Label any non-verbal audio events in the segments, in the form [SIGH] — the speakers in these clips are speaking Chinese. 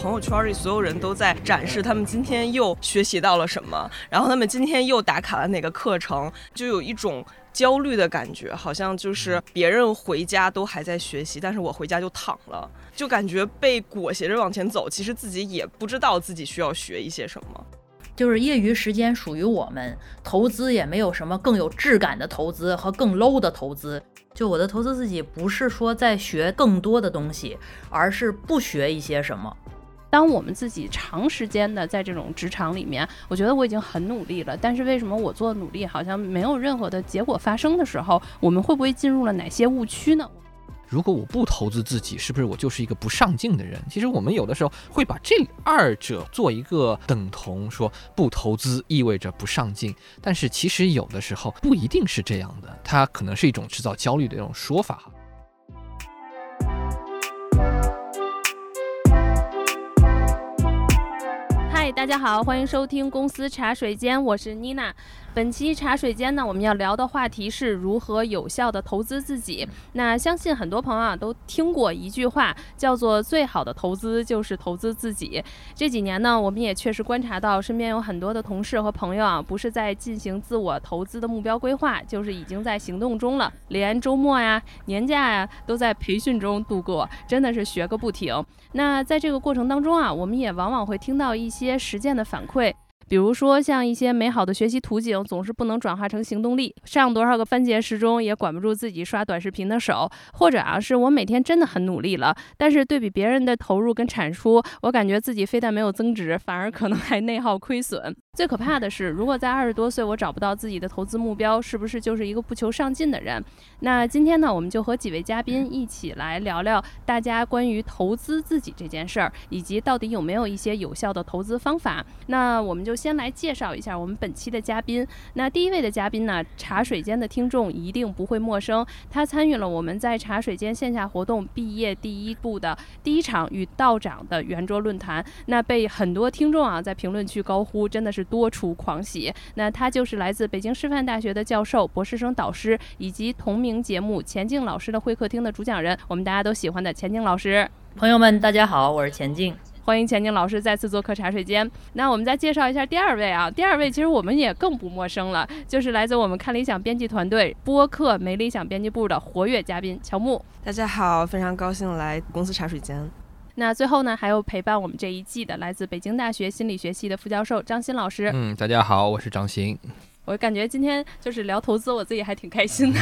朋友圈里所有人都在展示他们今天又学习到了什么，然后他们今天又打卡了哪个课程，就有一种焦虑的感觉，好像就是别人回家都还在学习，但是我回家就躺了，就感觉被裹挟着往前走，其实自己也不知道自己需要学一些什么。就是业余时间属于我们，投资也没有什么更有质感的投资和更 low 的投资。就我的投资自己，不是说在学更多的东西，而是不学一些什么。当我们自己长时间的在这种职场里面，我觉得我已经很努力了，但是为什么我做的努力好像没有任何的结果发生的时候，我们会不会进入了哪些误区呢？如果我不投资自己，是不是我就是一个不上进的人？其实我们有的时候会把这二者做一个等同，说不投资意味着不上进，但是其实有的时候不一定是这样的，它可能是一种制造焦虑的一种说法大家好，欢迎收听公司茶水间，我是妮娜。本期茶水间呢，我们要聊的话题是如何有效的投资自己。那相信很多朋友啊都听过一句话，叫做“最好的投资就是投资自己”。这几年呢，我们也确实观察到，身边有很多的同事和朋友啊，不是在进行自我投资的目标规划，就是已经在行动中了，连周末呀、年假呀都在培训中度过，真的是学个不停。那在这个过程当中啊，我们也往往会听到一些实践的反馈。比如说，像一些美好的学习图景，总是不能转化成行动力。上多少个番茄时钟，也管不住自己刷短视频的手。或者啊，是我每天真的很努力了，但是对比别人的投入跟产出，我感觉自己非但没有增值，反而可能还内耗亏损。最可怕的是，如果在二十多岁我找不到自己的投资目标，是不是就是一个不求上进的人？那今天呢，我们就和几位嘉宾一起来聊聊大家关于投资自己这件事儿，以及到底有没有一些有效的投资方法。那我们就。先来介绍一下我们本期的嘉宾。那第一位的嘉宾呢，茶水间的听众一定不会陌生。他参与了我们在茶水间线下活动毕业第一步的第一场与道长的圆桌论坛。那被很多听众啊在评论区高呼，真的是多出狂喜。那他就是来自北京师范大学的教授、博士生导师，以及同名节目钱静老师的会客厅的主讲人，我们大家都喜欢的钱静老师。朋友们，大家好，我是钱静。欢迎钱静老师再次做客茶水间。那我们再介绍一下第二位啊，第二位其实我们也更不陌生了，就是来自我们看理想编辑团队播客没理想编辑部的活跃嘉宾乔木。大家好，非常高兴来公司茶水间。那最后呢，还有陪伴我们这一季的来自北京大学心理学系的副教授张鑫老师。嗯，大家好，我是张鑫。我感觉今天就是聊投资，我自己还挺开心的。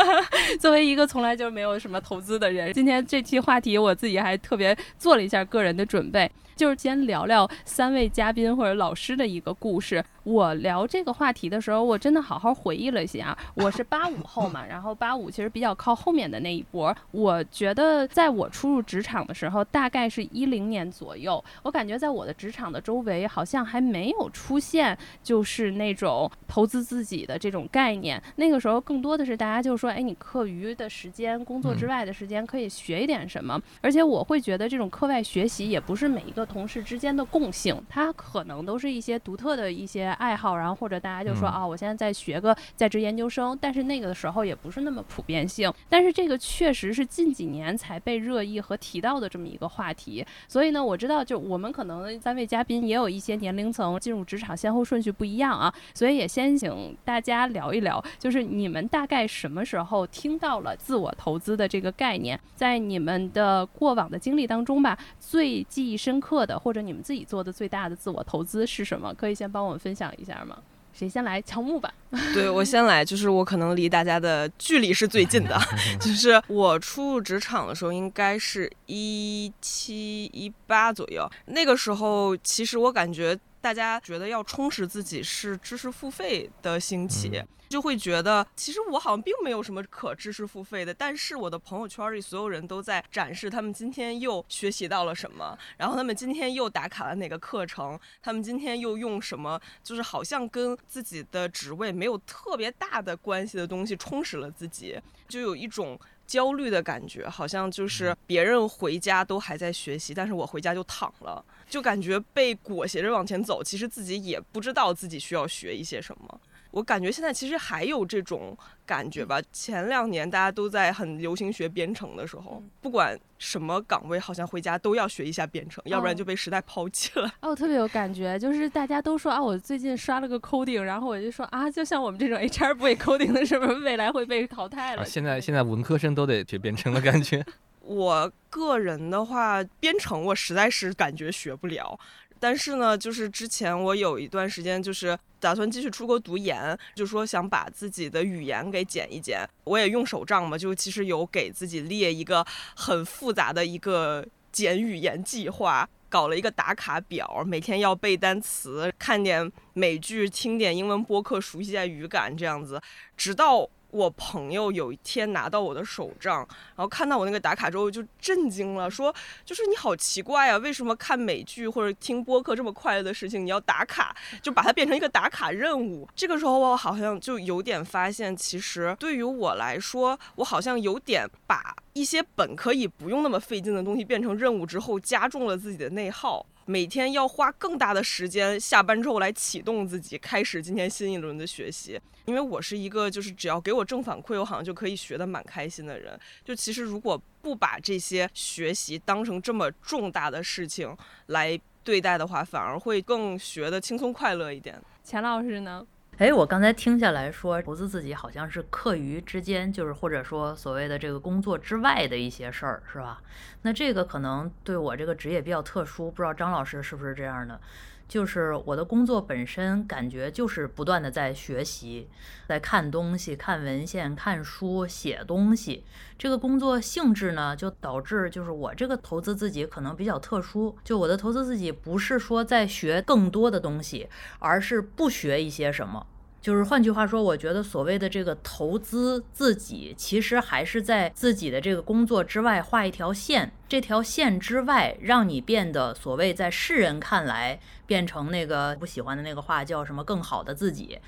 [LAUGHS] 作为一个从来就没有什么投资的人，今天这期话题我自己还特别做了一下个人的准备。就是先聊聊三位嘉宾或者老师的一个故事。我聊这个话题的时候，我真的好好回忆了一下。[LAUGHS] 我是八五后嘛，然后八五其实比较靠后面的那一波。我觉得在我初入职场的时候，大概是一零年左右，我感觉在我的职场的周围好像还没有出现就是那种投资自己的这种概念。那个时候更多的是大家就说，哎，你课余的时间、工作之外的时间可以学一点什么。而且我会觉得这种课外学习也不是每一个。同事之间的共性，它可能都是一些独特的一些爱好，然后或者大家就说啊，我现在在学个在职研究生，但是那个的时候也不是那么普遍性。但是这个确实是近几年才被热议和提到的这么一个话题。所以呢，我知道就我们可能三位嘉宾也有一些年龄层进入职场先后顺序不一样啊，所以也先请大家聊一聊，就是你们大概什么时候听到了自我投资的这个概念，在你们的过往的经历当中吧，最记忆深刻。的或者你们自己做的最大的自我投资是什么？可以先帮我们分享一下吗？谁先来？乔木吧。[LAUGHS] 对我先来，就是我可能离大家的距离是最近的，[LAUGHS] 就是我初入职场的时候，应该是一七一八左右。那个时候，其实我感觉大家觉得要充实自己是知识付费的兴起。就会觉得，其实我好像并没有什么可知识付费的，但是我的朋友圈里所有人都在展示他们今天又学习到了什么，然后他们今天又打卡了哪个课程，他们今天又用什么，就是好像跟自己的职位没有特别大的关系的东西充实了自己，就有一种焦虑的感觉，好像就是别人回家都还在学习，但是我回家就躺了，就感觉被裹挟着往前走，其实自己也不知道自己需要学一些什么。我感觉现在其实还有这种感觉吧。前两年大家都在很流行学编程的时候，不管什么岗位，好像回家都要学一下编程，要不然就被时代抛弃了。哦，我特别有感觉，就是大家都说啊，我最近刷了个 coding，然后我就说啊，就像我们这种 HR 不会 coding 的，是不是未来会被淘汰了？现在现在文科生都得学编程的感觉。[LAUGHS] 我个人的话，编程我实在是感觉学不了。但是呢，就是之前我有一段时间就是打算继续出国读研，就说想把自己的语言给减一减。我也用手账嘛，就其实有给自己列一个很复杂的一个减语言计划，搞了一个打卡表，每天要背单词、看点美剧、听点英文播客，熟悉一下语感，这样子，直到。我朋友有一天拿到我的手账，然后看到我那个打卡之后就震惊了，说：“就是你好奇怪啊，为什么看美剧或者听播客这么快乐的事情，你要打卡，[LAUGHS] 就把它变成一个打卡任务？”这个时候我好像就有点发现，其实对于我来说，我好像有点把一些本可以不用那么费劲的东西变成任务之后，加重了自己的内耗。每天要花更大的时间，下班之后来启动自己，开始今天新一轮的学习。因为我是一个，就是只要给我正反馈，我好像就可以学得蛮开心的人。就其实如果不把这些学习当成这么重大的事情来对待的话，反而会更学得轻松快乐一点。钱老师呢？哎，我刚才听下来说，投资自己好像是课余之间，就是或者说所谓的这个工作之外的一些事儿，是吧？那这个可能对我这个职业比较特殊，不知道张老师是不是这样的？就是我的工作本身感觉就是不断的在学习，在看东西、看文献、看书、写东西。这个工作性质呢，就导致就是我这个投资自己可能比较特殊。就我的投资自己不是说在学更多的东西，而是不学一些什么。就是换句话说，我觉得所谓的这个投资自己，其实还是在自己的这个工作之外画一条线。这条线之外，让你变得所谓在世人看来变成那个不喜欢的那个话叫什么更好的自己。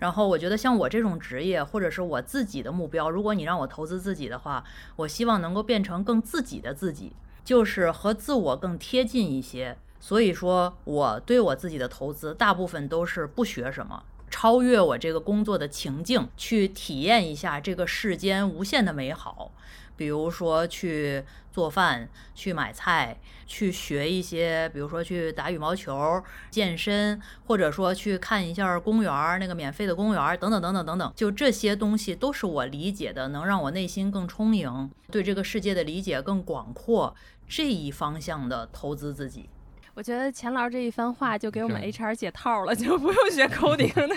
然后我觉得像我这种职业，或者是我自己的目标，如果你让我投资自己的话，我希望能够变成更自己的自己，就是和自我更贴近一些。所以说，我对我自己的投资大部分都是不学什么。超越我这个工作的情境，去体验一下这个世间无限的美好。比如说去做饭、去买菜、去学一些，比如说去打羽毛球、健身，或者说去看一下公园儿那个免费的公园儿等等等等等等。就这些东西都是我理解的，能让我内心更充盈，对这个世界的理解更广阔这一方向的投资自己。我觉得钱老师这一番话就给我们 HR 解套了，[LAUGHS] 就不用学 coding 了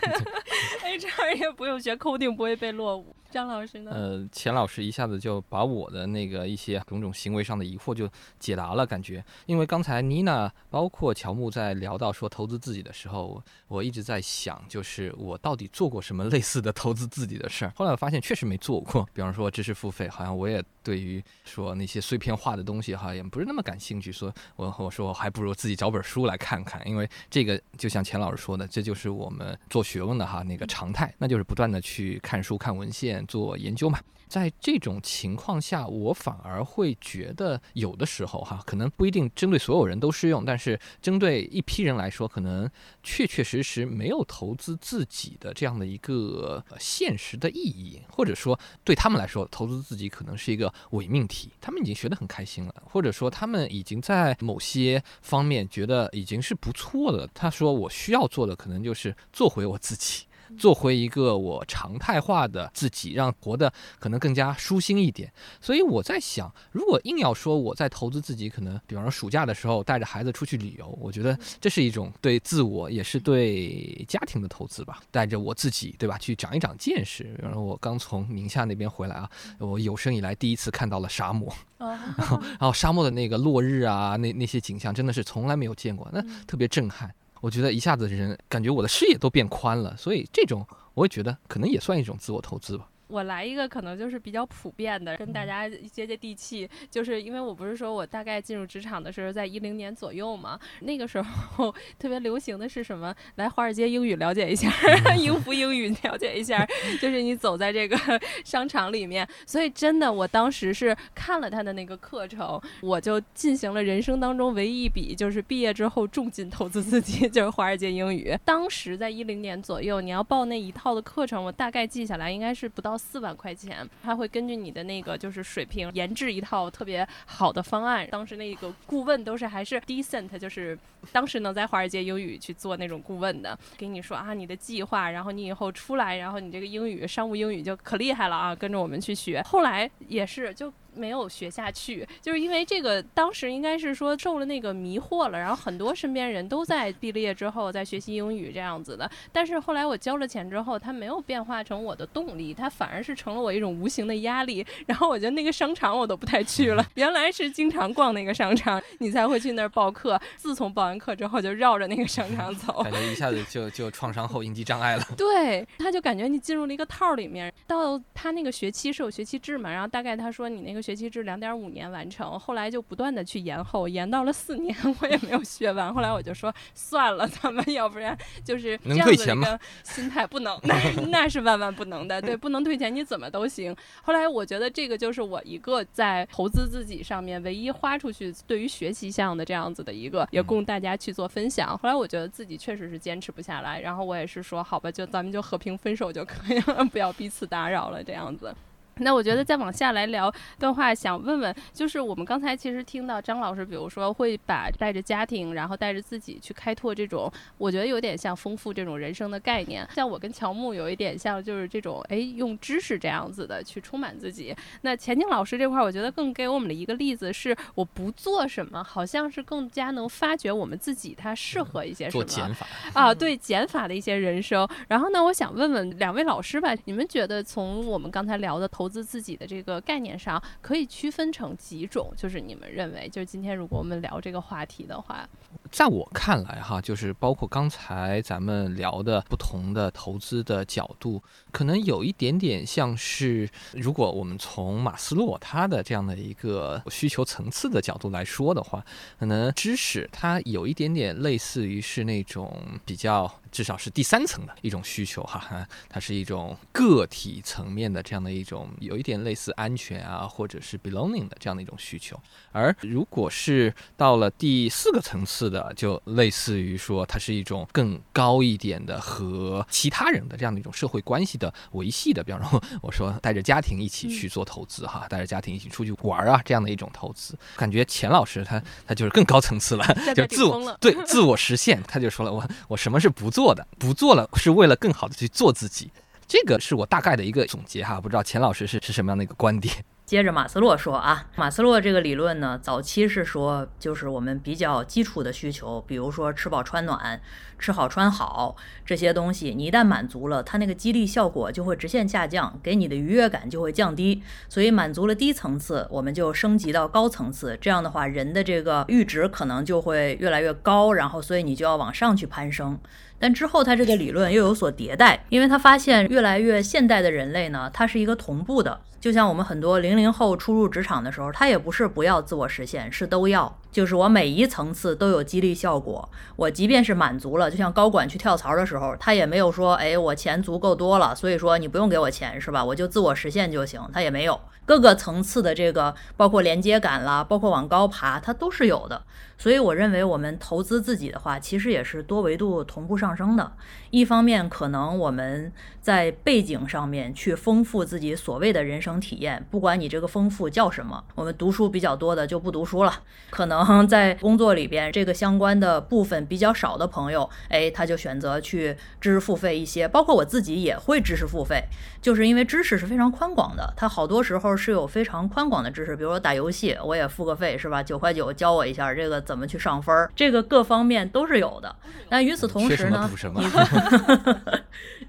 ，HR 也不用学 coding，不会被落伍。张老师呢？呃，钱老师一下子就把我的那个一些种种行为上的疑惑就解答了，感觉。因为刚才妮娜包括乔木在聊到说投资自己的时候，我一直在想，就是我到底做过什么类似的投资自己的事儿。后来我发现确实没做过，比方说知识付费，好像我也对于说那些碎片化的东西哈，也不是那么感兴趣。说我我说我还不如自己找本书来看看，因为这个就像钱老师说的，这就是我们做学问的哈那个常态，那就是不断的去看书、看文献。做研究嘛，在这种情况下，我反而会觉得有的时候哈，可能不一定针对所有人都适用，但是针对一批人来说，可能确确实实没有投资自己的这样的一个现实的意义，或者说对他们来说，投资自己可能是一个伪命题。他们已经学得很开心了，或者说他们已经在某些方面觉得已经是不错的。他说我需要做的可能就是做回我自己。做回一个我常态化的自己，让活得可能更加舒心一点。所以我在想，如果硬要说我在投资自己，可能比方说暑假的时候带着孩子出去旅游，我觉得这是一种对自我也是对家庭的投资吧。带着我自己，对吧，去长一长见识。比方说我刚从宁夏那边回来啊，我有生以来第一次看到了沙漠，然 [LAUGHS] 后然后沙漠的那个落日啊，那那些景象真的是从来没有见过，那特别震撼。我觉得一下子人感觉我的视野都变宽了，所以这种我也觉得可能也算一种自我投资吧。我来一个可能就是比较普遍的，跟大家接接地气。就是因为我不是说我大概进入职场的时候在一零年左右嘛，那个时候特别流行的是什么？来华尔街英语了解一下，[LAUGHS] 英孚英语了解一下。就是你走在这个 [LAUGHS] 商场里面，所以真的，我当时是看了他的那个课程，我就进行了人生当中唯一一笔，就是毕业之后重金投资自己，[LAUGHS] 就是华尔街英语。当时在一零年左右，你要报那一套的课程，我大概记下来应该是不到四万块钱。他会根据你的那个就是水平研制一套特别好的方案。当时那个顾问都是还是 decent，就是当时能在华尔街英语去做那种顾问的，给你说啊你的计划，然后你以后出来，然后你这个英语商务英语就可厉害了啊，跟着我们去学。后来也是就。没有学下去，就是因为这个，当时应该是说受了那个迷惑了，然后很多身边人都在毕了业之后在学习英语这样子的，但是后来我交了钱之后，它没有变化成我的动力，它反而是成了我一种无形的压力，然后我觉得那个商场我都不太去了，原来是经常逛那个商场，你才会去那儿报课，自从报完课之后就绕着那个商场走，感觉一下子。[LAUGHS] 就就创伤后应激障碍了，[LAUGHS] 对，他就感觉你进入了一个套里面，到他那个学期是有学期制嘛，然后大概他说你那个。学期制两点五年完成，后来就不断的去延后，延到了四年，我也没有学完。后来我就说算了，咱们要不然就是这样子一个心态，不能，那 [LAUGHS] 那是万万不能的，对，不能退钱，你怎么都行。后来我觉得这个就是我一个在投资自己上面唯一花出去对于学习项的这样子的一个，也供大家去做分享。后来我觉得自己确实是坚持不下来，然后我也是说好吧，就咱们就和平分手就可以了，[LAUGHS] 不要彼此打扰了，这样子。那我觉得再往下来聊的话，想问问，就是我们刚才其实听到张老师，比如说会把带着家庭，然后带着自己去开拓这种，我觉得有点像丰富这种人生的概念。像我跟乔木有一点像，就是这种哎，用知识这样子的去充满自己。那钱宁老师这块，我觉得更给我们的一个例子是，我不做什么，好像是更加能发掘我们自己，它适合一些什么？做减法啊，对减法的一些人生。然后呢，我想问问两位老师吧，你们觉得从我们刚才聊的投投资自己的这个概念上，可以区分成几种？就是你们认为，就是今天如果我们聊这个话题的话，在我看来，哈，就是包括刚才咱们聊的不同的投资的角度，可能有一点点像是，如果我们从马斯洛他的这样的一个需求层次的角度来说的话，可能知识它有一点点类似于是那种比较。至少是第三层的一种需求哈，它是一种个体层面的这样的一种，有一点类似安全啊，或者是 belonging 的这样的一种需求。而如果是到了第四个层次的，就类似于说，它是一种更高一点的和其他人的这样的一种社会关系的维系的。比方说，我说带着家庭一起去做投资哈，带着家庭一起出去玩啊，这样的一种投资，感觉钱老师他他就是更高层次了，[LAUGHS] 就自我对自我实现，他就说了，我我什么是不做。做的不做了，是为了更好的去做自己，这个是我大概的一个总结哈，不知道钱老师是是什么样的一个观点。接着马斯洛说啊，马斯洛这个理论呢，早期是说就是我们比较基础的需求，比如说吃饱穿暖、吃好穿好这些东西，你一旦满足了，它那个激励效果就会直线下降，给你的愉悦感就会降低。所以满足了低层次，我们就升级到高层次，这样的话人的这个阈值可能就会越来越高，然后所以你就要往上去攀升。但之后他这个理论又有所迭代，因为他发现越来越现代的人类呢，它是一个同步的。就像我们很多零零后初入职场的时候，他也不是不要自我实现，是都要。就是我每一层次都有激励效果，我即便是满足了，就像高管去跳槽的时候，他也没有说，哎，我钱足够多了，所以说你不用给我钱是吧？我就自我实现就行，他也没有。各个层次的这个，包括连接感啦，包括往高爬，它都是有的。所以我认为，我们投资自己的话，其实也是多维度同步上升的。一方面，可能我们在背景上面去丰富自己所谓的人生体验，不管你这个丰富叫什么，我们读书比较多的就不读书了。可能在工作里边，这个相关的部分比较少的朋友，哎，他就选择去知识付费一些。包括我自己也会知识付费，就是因为知识是非常宽广的，它好多时候是有非常宽广的知识。比如说打游戏，我也付个费，是吧？九块九教我一下这个。怎么去上分儿？这个各方面都是有的。那与此同时呢？[LAUGHS]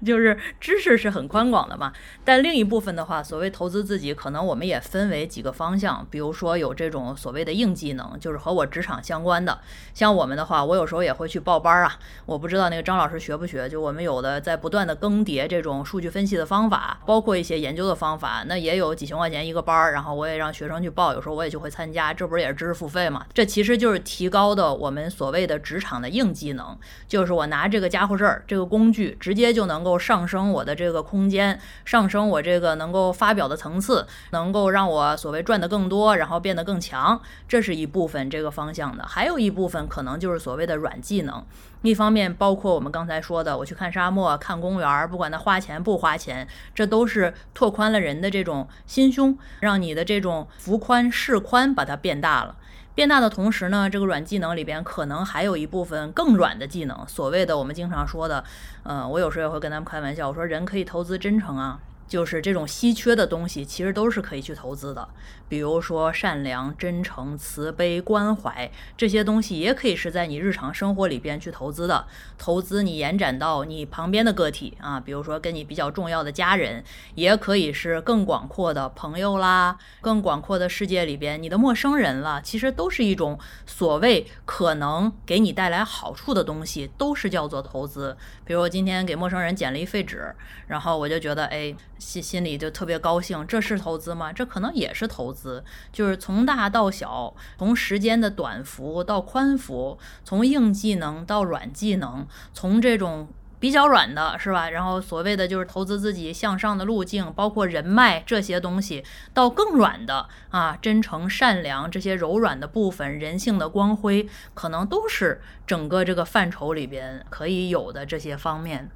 就是知识是很宽广的嘛。但另一部分的话，所谓投资自己，可能我们也分为几个方向，比如说有这种所谓的硬技能，就是和我职场相关的。像我们的话，我有时候也会去报班儿啊。我不知道那个张老师学不学？就我们有的在不断的更迭这种数据分析的方法，包括一些研究的方法，那也有几千块钱一个班儿，然后我也让学生去报，有时候我也就会参加，这不是也是知识付费嘛？这其实就是提高的我们所谓的职场的硬技能，就是我拿这个家伙事儿，这个工具，直接就能够上升我的这个空间，上升我这个能够发表的层次，能够让我所谓赚的更多，然后变得更强，这是一部分这个方向的，还有一部分可能就是所谓的软技能。一方面包括我们刚才说的，我去看沙漠、看公园，不管它花钱不花钱，这都是拓宽了人的这种心胸，让你的这种幅宽视宽把它变大了。变大的同时呢，这个软技能里边可能还有一部分更软的技能，所谓的我们经常说的，嗯，我有时候也会跟他们开玩笑，我说人可以投资真诚啊。就是这种稀缺的东西，其实都是可以去投资的。比如说善良、真诚、慈悲、关怀这些东西，也可以是在你日常生活里边去投资的。投资你延展到你旁边的个体啊，比如说跟你比较重要的家人，也可以是更广阔的朋友啦，更广阔的世界里边你的陌生人了。其实都是一种所谓可能给你带来好处的东西，都是叫做投资。比如我今天给陌生人捡了一废纸，然后我就觉得，哎。心心里就特别高兴，这是投资吗？这可能也是投资，就是从大到小，从时间的短幅到宽幅，从硬技能到软技能，从这种比较软的是吧？然后所谓的就是投资自己向上的路径，包括人脉这些东西，到更软的啊，真诚、善良这些柔软的部分，人性的光辉，可能都是整个这个范畴里边可以有的这些方面。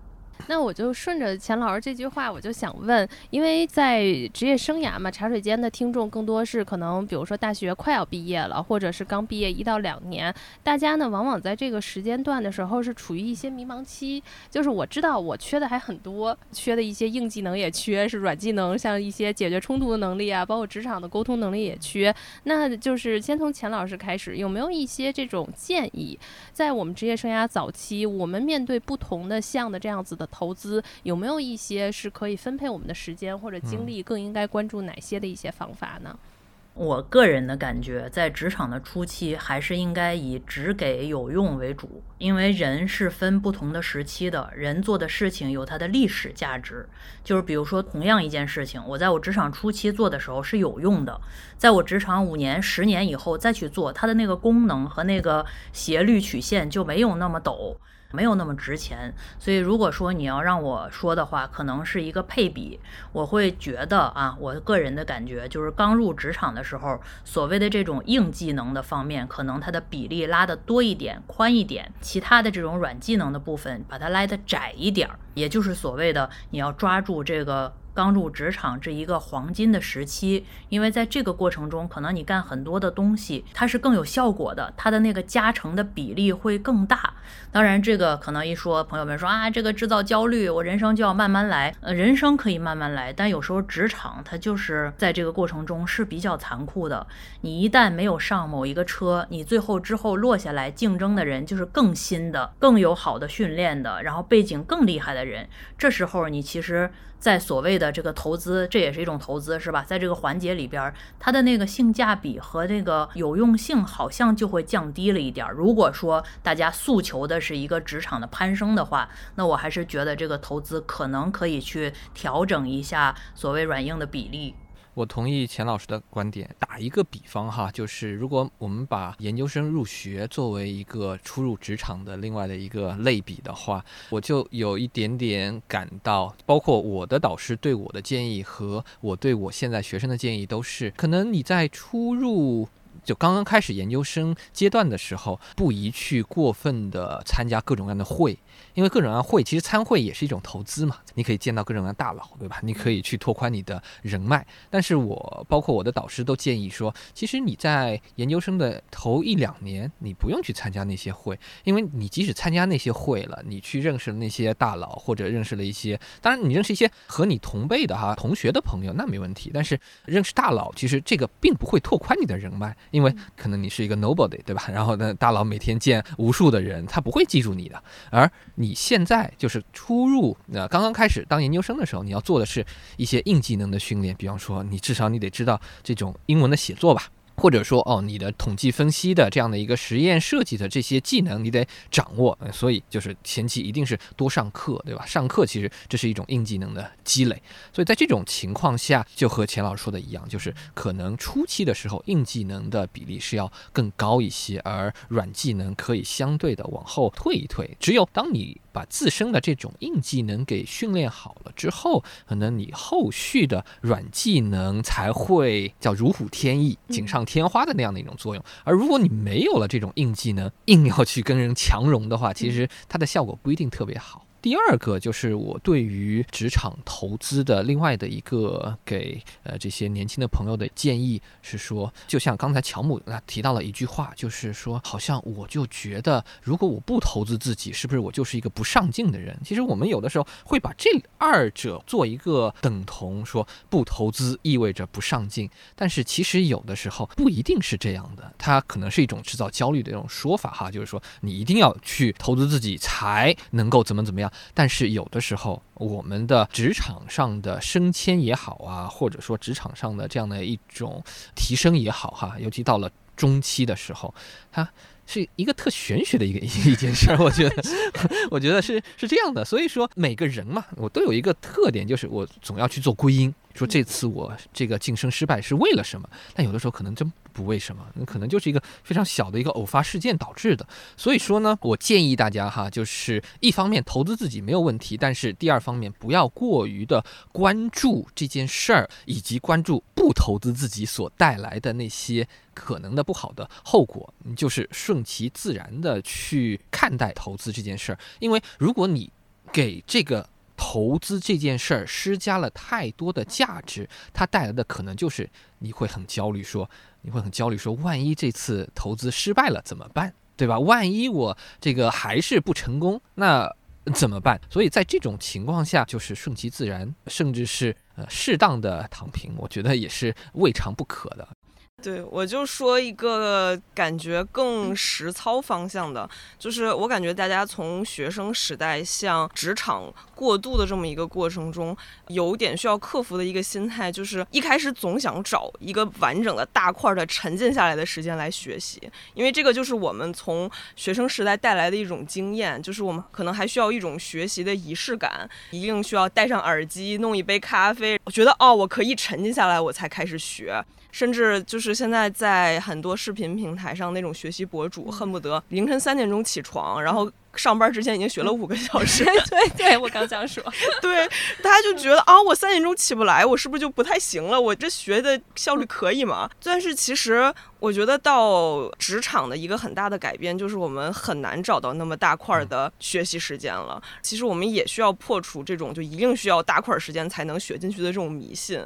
那我就顺着钱老师这句话，我就想问，因为在职业生涯嘛，茶水间的听众更多是可能，比如说大学快要毕业了，或者是刚毕业一到两年，大家呢往往在这个时间段的时候是处于一些迷茫期。就是我知道我缺的还很多，缺的一些硬技能也缺，是软技能，像一些解决冲突的能力啊，包括职场的沟通能力也缺。那就是先从钱老师开始，有没有一些这种建议，在我们职业生涯早期，我们面对不同的项的这样子的。投资有没有一些是可以分配我们的时间或者精力，更应该关注哪些的一些方法呢？我个人的感觉，在职场的初期，还是应该以只给有用为主，因为人是分不同的时期的，人做的事情有它的历史价值。就是比如说，同样一件事情，我在我职场初期做的时候是有用的，在我职场五年、十年以后再去做，它的那个功能和那个斜率曲线就没有那么陡。没有那么值钱，所以如果说你要让我说的话，可能是一个配比。我会觉得啊，我个人的感觉就是刚入职场的时候，所谓的这种硬技能的方面，可能它的比例拉得多一点、宽一点；其他的这种软技能的部分，把它拉得窄一点儿，也就是所谓的你要抓住这个。刚入职场这一个黄金的时期，因为在这个过程中，可能你干很多的东西，它是更有效果的，它的那个加成的比例会更大。当然，这个可能一说，朋友们说啊，这个制造焦虑，我人生就要慢慢来。呃，人生可以慢慢来，但有时候职场它就是在这个过程中是比较残酷的。你一旦没有上某一个车，你最后之后落下来竞争的人就是更新的、更有好的训练的，然后背景更厉害的人。这时候你其实。在所谓的这个投资，这也是一种投资，是吧？在这个环节里边，它的那个性价比和那个有用性好像就会降低了一点。如果说大家诉求的是一个职场的攀升的话，那我还是觉得这个投资可能可以去调整一下所谓软硬的比例。我同意钱老师的观点。打一个比方哈，就是如果我们把研究生入学作为一个初入职场的另外的一个类比的话，我就有一点点感到，包括我的导师对我的建议和我对我现在学生的建议都是，可能你在初入。就刚刚开始研究生阶段的时候，不宜去过分的参加各种各样的会，因为各种各样会其实参会也是一种投资嘛。你可以见到各种各样的大佬，对吧？你可以去拓宽你的人脉。但是我包括我的导师都建议说，其实你在研究生的头一两年，你不用去参加那些会，因为你即使参加那些会了，你去认识了那些大佬，或者认识了一些，当然你认识一些和你同辈的哈同学的朋友那没问题。但是认识大佬，其实这个并不会拓宽你的人脉。因为可能你是一个 nobody，对吧？[LAUGHS] 然后呢，大佬每天见无数的人，他不会记住你的。而你现在就是初入，呃刚刚开始当研究生的时候，你要做的是一些硬技能的训练，比方说，你至少你得知道这种英文的写作吧。或者说哦，你的统计分析的这样的一个实验设计的这些技能，你得掌握。所以就是前期一定是多上课，对吧？上课其实这是一种硬技能的积累。所以在这种情况下，就和钱老师说的一样，就是可能初期的时候硬技能的比例是要更高一些，而软技能可以相对的往后退一退。只有当你把自身的这种硬技能给训练好了之后，可能你后续的软技能才会叫如虎添翼、锦上添花的那样的一种作用。而如果你没有了这种硬技能，硬要去跟人强融的话，其实它的效果不一定特别好。第二个就是我对于职场投资的另外的一个给呃这些年轻的朋友的建议是说，就像刚才乔姆他提到了一句话，就是说好像我就觉得如果我不投资自己，是不是我就是一个不上进的人？其实我们有的时候会把这二者做一个等同，说不投资意味着不上进，但是其实有的时候不一定是这样的，它可能是一种制造焦虑的一种说法哈，就是说你一定要去投资自己才能够怎么怎么样。但是有的时候，我们的职场上的升迁也好啊，或者说职场上的这样的一种提升也好哈，尤其到了中期的时候，它是一个特玄学的一个一件事儿。我觉得，[LAUGHS] 我觉得是是这样的。所以说，每个人嘛，我都有一个特点，就是我总要去做归因。说这次我这个晋升失败是为了什么？但有的时候可能真不为什么，那可能就是一个非常小的一个偶发事件导致的。所以说呢，我建议大家哈，就是一方面投资自己没有问题，但是第二方面不要过于的关注这件事儿，以及关注不投资自己所带来的那些可能的不好的后果。你就是顺其自然的去看待投资这件事儿，因为如果你给这个。投资这件事儿施加了太多的价值，它带来的可能就是你会很焦虑，说你会很焦虑，说万一这次投资失败了怎么办，对吧？万一我这个还是不成功，那怎么办？所以在这种情况下，就是顺其自然，甚至是呃适当的躺平，我觉得也是未尝不可的。对，我就说一个感觉更实操方向的，就是我感觉大家从学生时代向职场过渡的这么一个过程中，有点需要克服的一个心态，就是一开始总想找一个完整的大块的沉浸下来的时间来学习，因为这个就是我们从学生时代带来的一种经验，就是我们可能还需要一种学习的仪式感，一定需要戴上耳机，弄一杯咖啡，我觉得哦，我可以沉浸下来，我才开始学。甚至就是现在在很多视频平台上，那种学习博主恨不得凌晨三点钟起床，然后上班之前已经学了五个小时。[LAUGHS] 对对，我刚想说，对，大家就觉得啊，我三点钟起不来，我是不是就不太行了？我这学的效率可以吗？但是其实我觉得到职场的一个很大的改变，就是我们很难找到那么大块的学习时间了。其实我们也需要破除这种就一定需要大块时间才能学进去的这种迷信。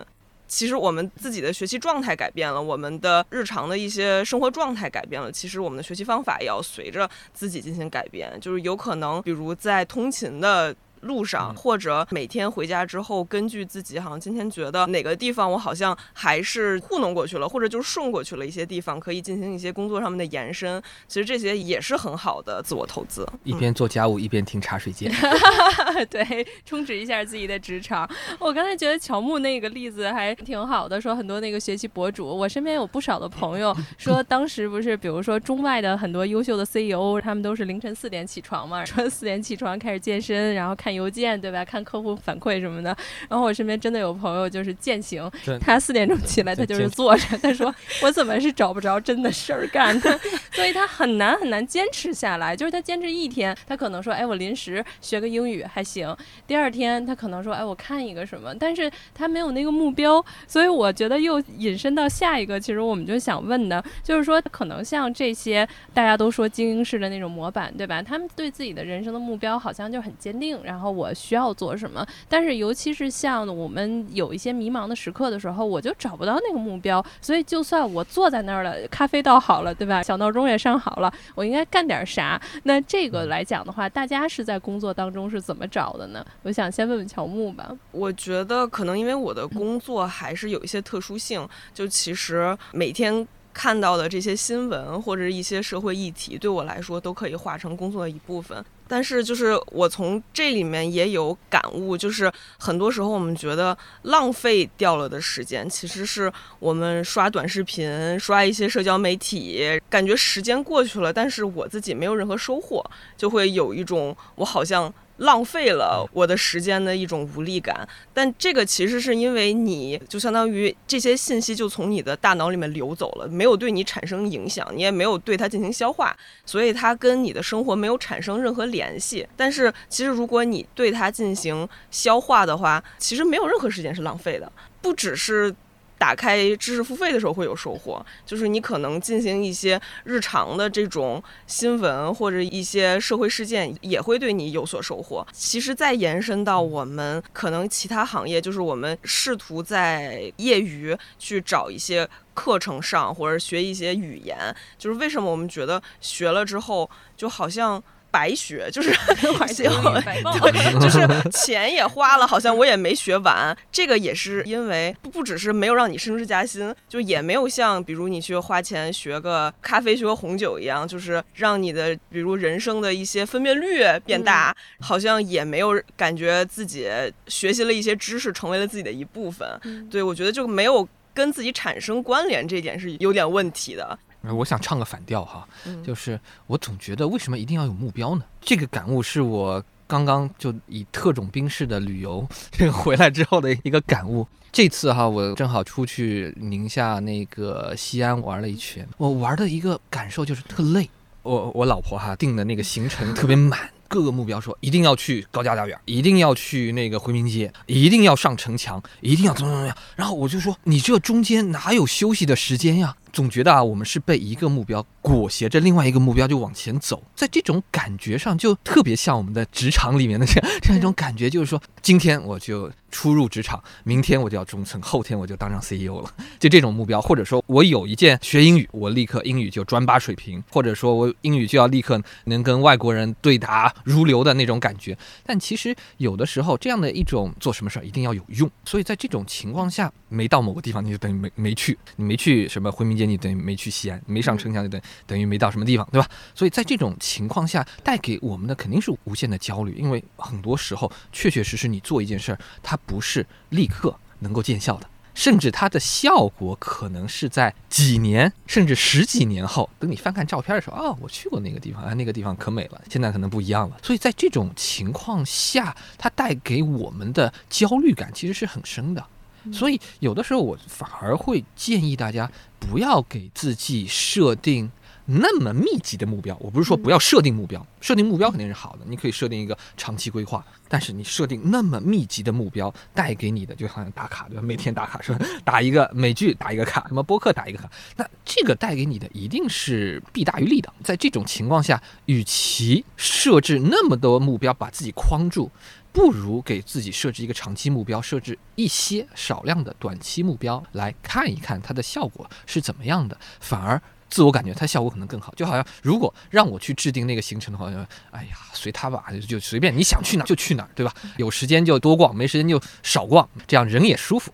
其实我们自己的学习状态改变了，我们的日常的一些生活状态改变了。其实我们的学习方法也要随着自己进行改变，就是有可能，比如在通勤的。路上，或者每天回家之后，根据自己好像今天觉得哪个地方我好像还是糊弄过去了，或者就是顺过去了一些地方，可以进行一些工作上面的延伸。其实这些也是很好的自我投资。一边做家务一边听茶水间，[LAUGHS] 对，充实一下自己的职场。我刚才觉得乔木那个例子还挺好的，说很多那个学习博主，我身边有不少的朋友说，当时不是比如说中外的很多优秀的 CEO，他们都是凌晨四点起床嘛，说四点起床开始健身，然后看。邮件对吧？看客户反馈什么的。然后我身边真的有朋友就是践行，他四点钟起来，他就是坐着。他说我怎么是找不着真的事儿干的？[LAUGHS] 所以他很难很难坚持下来。就是他坚持一天，他可能说哎我临时学个英语还行。第二天他可能说哎我看一个什么，但是他没有那个目标。所以我觉得又引申到下一个，其实我们就想问的，就是说可能像这些大家都说精英式的那种模板，对吧？他们对自己的人生的目标好像就很坚定，然后。然后我需要做什么？但是尤其是像我们有一些迷茫的时刻的时候，我就找不到那个目标。所以就算我坐在那儿了，咖啡倒好了，对吧？小闹钟也上好了，我应该干点啥？那这个来讲的话，大家是在工作当中是怎么找的呢？我想先问问乔木吧。我觉得可能因为我的工作还是有一些特殊性，就其实每天。看到的这些新闻或者一些社会议题，对我来说都可以化成工作的一部分。但是，就是我从这里面也有感悟，就是很多时候我们觉得浪费掉了的时间，其实是我们刷短视频、刷一些社交媒体，感觉时间过去了，但是我自己没有任何收获，就会有一种我好像。浪费了我的时间的一种无力感，但这个其实是因为你就相当于这些信息就从你的大脑里面流走了，没有对你产生影响，你也没有对它进行消化，所以它跟你的生活没有产生任何联系。但是其实如果你对它进行消化的话，其实没有任何时间是浪费的，不只是。打开知识付费的时候会有收获，就是你可能进行一些日常的这种新闻或者一些社会事件，也会对你有所收获。其实再延伸到我们可能其他行业，就是我们试图在业余去找一些课程上，或者学一些语言，就是为什么我们觉得学了之后就好像。白学就是，[LAUGHS] [LAUGHS] 就是钱也花了，好像我也没学完。这个也是因为不不只是没有让你升职加薪，就也没有像比如你去花钱学个咖啡、学个红酒一样，就是让你的比如人生的一些分辨率变大，好像也没有感觉自己学习了一些知识成为了自己的一部分。对我觉得就没有跟自己产生关联，这一点是有点问题的。我想唱个反调哈，就是我总觉得为什么一定要有目标呢？这个感悟是我刚刚就以特种兵式的旅游这个回来之后的一个感悟。这次哈，我正好出去宁夏那个西安玩了一圈，我玩的一个感受就是特累。我我老婆哈定的那个行程特别满，各个目标说一定要去高家大院，一定要去那个回民街，一定要上城墙，一定要怎么怎么样。然后我就说，你这中间哪有休息的时间呀？总觉得啊，我们是被一个目标裹挟着，另外一个目标就往前走，在这种感觉上就特别像我们的职场里面的这样这样一种感觉，就是说，今天我就初入职场，明天我就要中层，后天我就当上 CEO 了，就这种目标，或者说我有一件学英语，我立刻英语就专八水平，或者说我英语就要立刻能跟外国人对答如流的那种感觉。但其实有的时候，这样的一种做什么事儿一定要有用，所以在这种情况下，没到某个地方，你就等于没没去，你没去什么回民街。你等于没去西安，没上城墙，就等等于没到什么地方，对吧？所以在这种情况下，带给我们的肯定是无限的焦虑，因为很多时候确确实实你做一件事儿，它不是立刻能够见效的，甚至它的效果可能是在几年甚至十几年后，等你翻看照片的时候，哦，我去过那个地方，啊，那个地方可美了，现在可能不一样了。所以在这种情况下，它带给我们的焦虑感其实是很深的。所以有的时候我反而会建议大家不要给自己设定那么密集的目标。我不是说不要设定目标，设定目标肯定是好的，你可以设定一个长期规划。但是你设定那么密集的目标，带给你的就好像打卡对吧？每天打卡是吧？打一个美剧打一个卡，什么播客打一个卡，那这个带给你的一定是弊大于利的。在这种情况下，与其设置那么多目标把自己框住。不如给自己设置一个长期目标，设置一些少量的短期目标，来看一看它的效果是怎么样的。反而自我感觉它效果可能更好。就好像如果让我去制定那个行程的话，哎呀，随他吧，就随便你想去哪就去哪，对吧？有时间就多逛，没时间就少逛，这样人也舒服。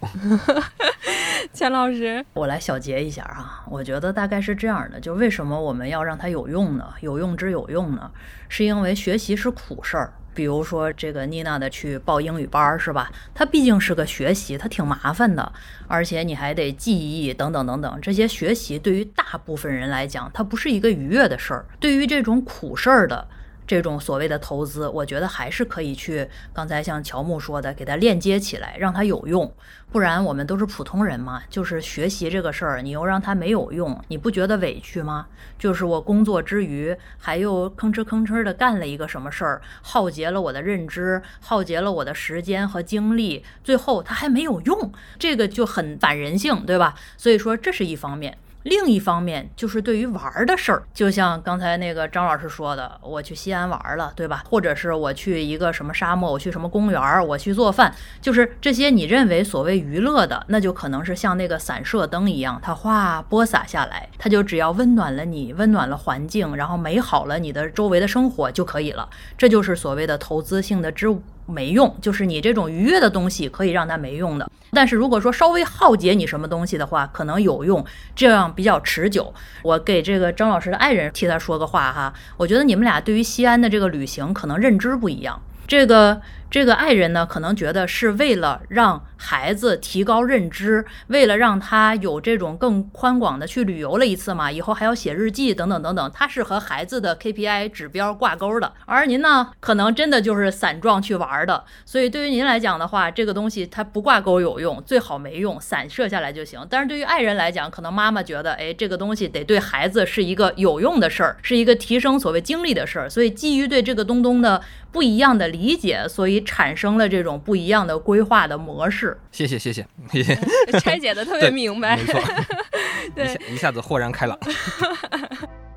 [LAUGHS] 钱老师，我来小结一下啊，我觉得大概是这样的，就为什么我们要让它有用呢？有用之有用呢？是因为学习是苦事儿。比如说这个妮娜的去报英语班儿是吧？它毕竟是个学习，它挺麻烦的，而且你还得记忆等等等等。这些学习对于大部分人来讲，它不是一个愉悦的事儿。对于这种苦事儿的。这种所谓的投资，我觉得还是可以去。刚才像乔木说的，给它链接起来，让它有用。不然我们都是普通人嘛，就是学习这个事儿，你又让它没有用，你不觉得委屈吗？就是我工作之余，还又吭哧吭哧的干了一个什么事儿，耗竭了我的认知，耗竭了我的时间和精力，最后它还没有用，这个就很反人性，对吧？所以说这是一方面。另一方面，就是对于玩的事儿，就像刚才那个张老师说的，我去西安玩了，对吧？或者是我去一个什么沙漠，我去什么公园，我去做饭，就是这些你认为所谓娱乐的，那就可能是像那个散射灯一样，它哗播洒下来，它就只要温暖了你，温暖了环境，然后美好了你的周围的生活就可以了。这就是所谓的投资性的之没用，就是你这种愉悦的东西可以让它没用的。但是如果说稍微耗竭你什么东西的话，可能有用，这样比较持久。我给这个张老师的爱人替他说个话哈，我觉得你们俩对于西安的这个旅行可能认知不一样。这个这个爱人呢，可能觉得是为了让孩子提高认知，为了让他有这种更宽广的去旅游了一次嘛，以后还要写日记等等等等，他是和孩子的 KPI 指标挂钩的。而您呢，可能真的就是散状去玩的。所以对于您来讲的话，这个东西它不挂钩有用，最好没用，散射下来就行。但是对于爱人来讲，可能妈妈觉得，哎，这个东西得对孩子是一个有用的事儿，是一个提升所谓经历的事儿。所以基于对这个东东的不一样的理解，所以产生了这种不一样的规划的模式。谢谢谢谢谢谢，拆解的特别 [LAUGHS] 明白。没错，[LAUGHS] 对一下一下子豁然开朗。[LAUGHS]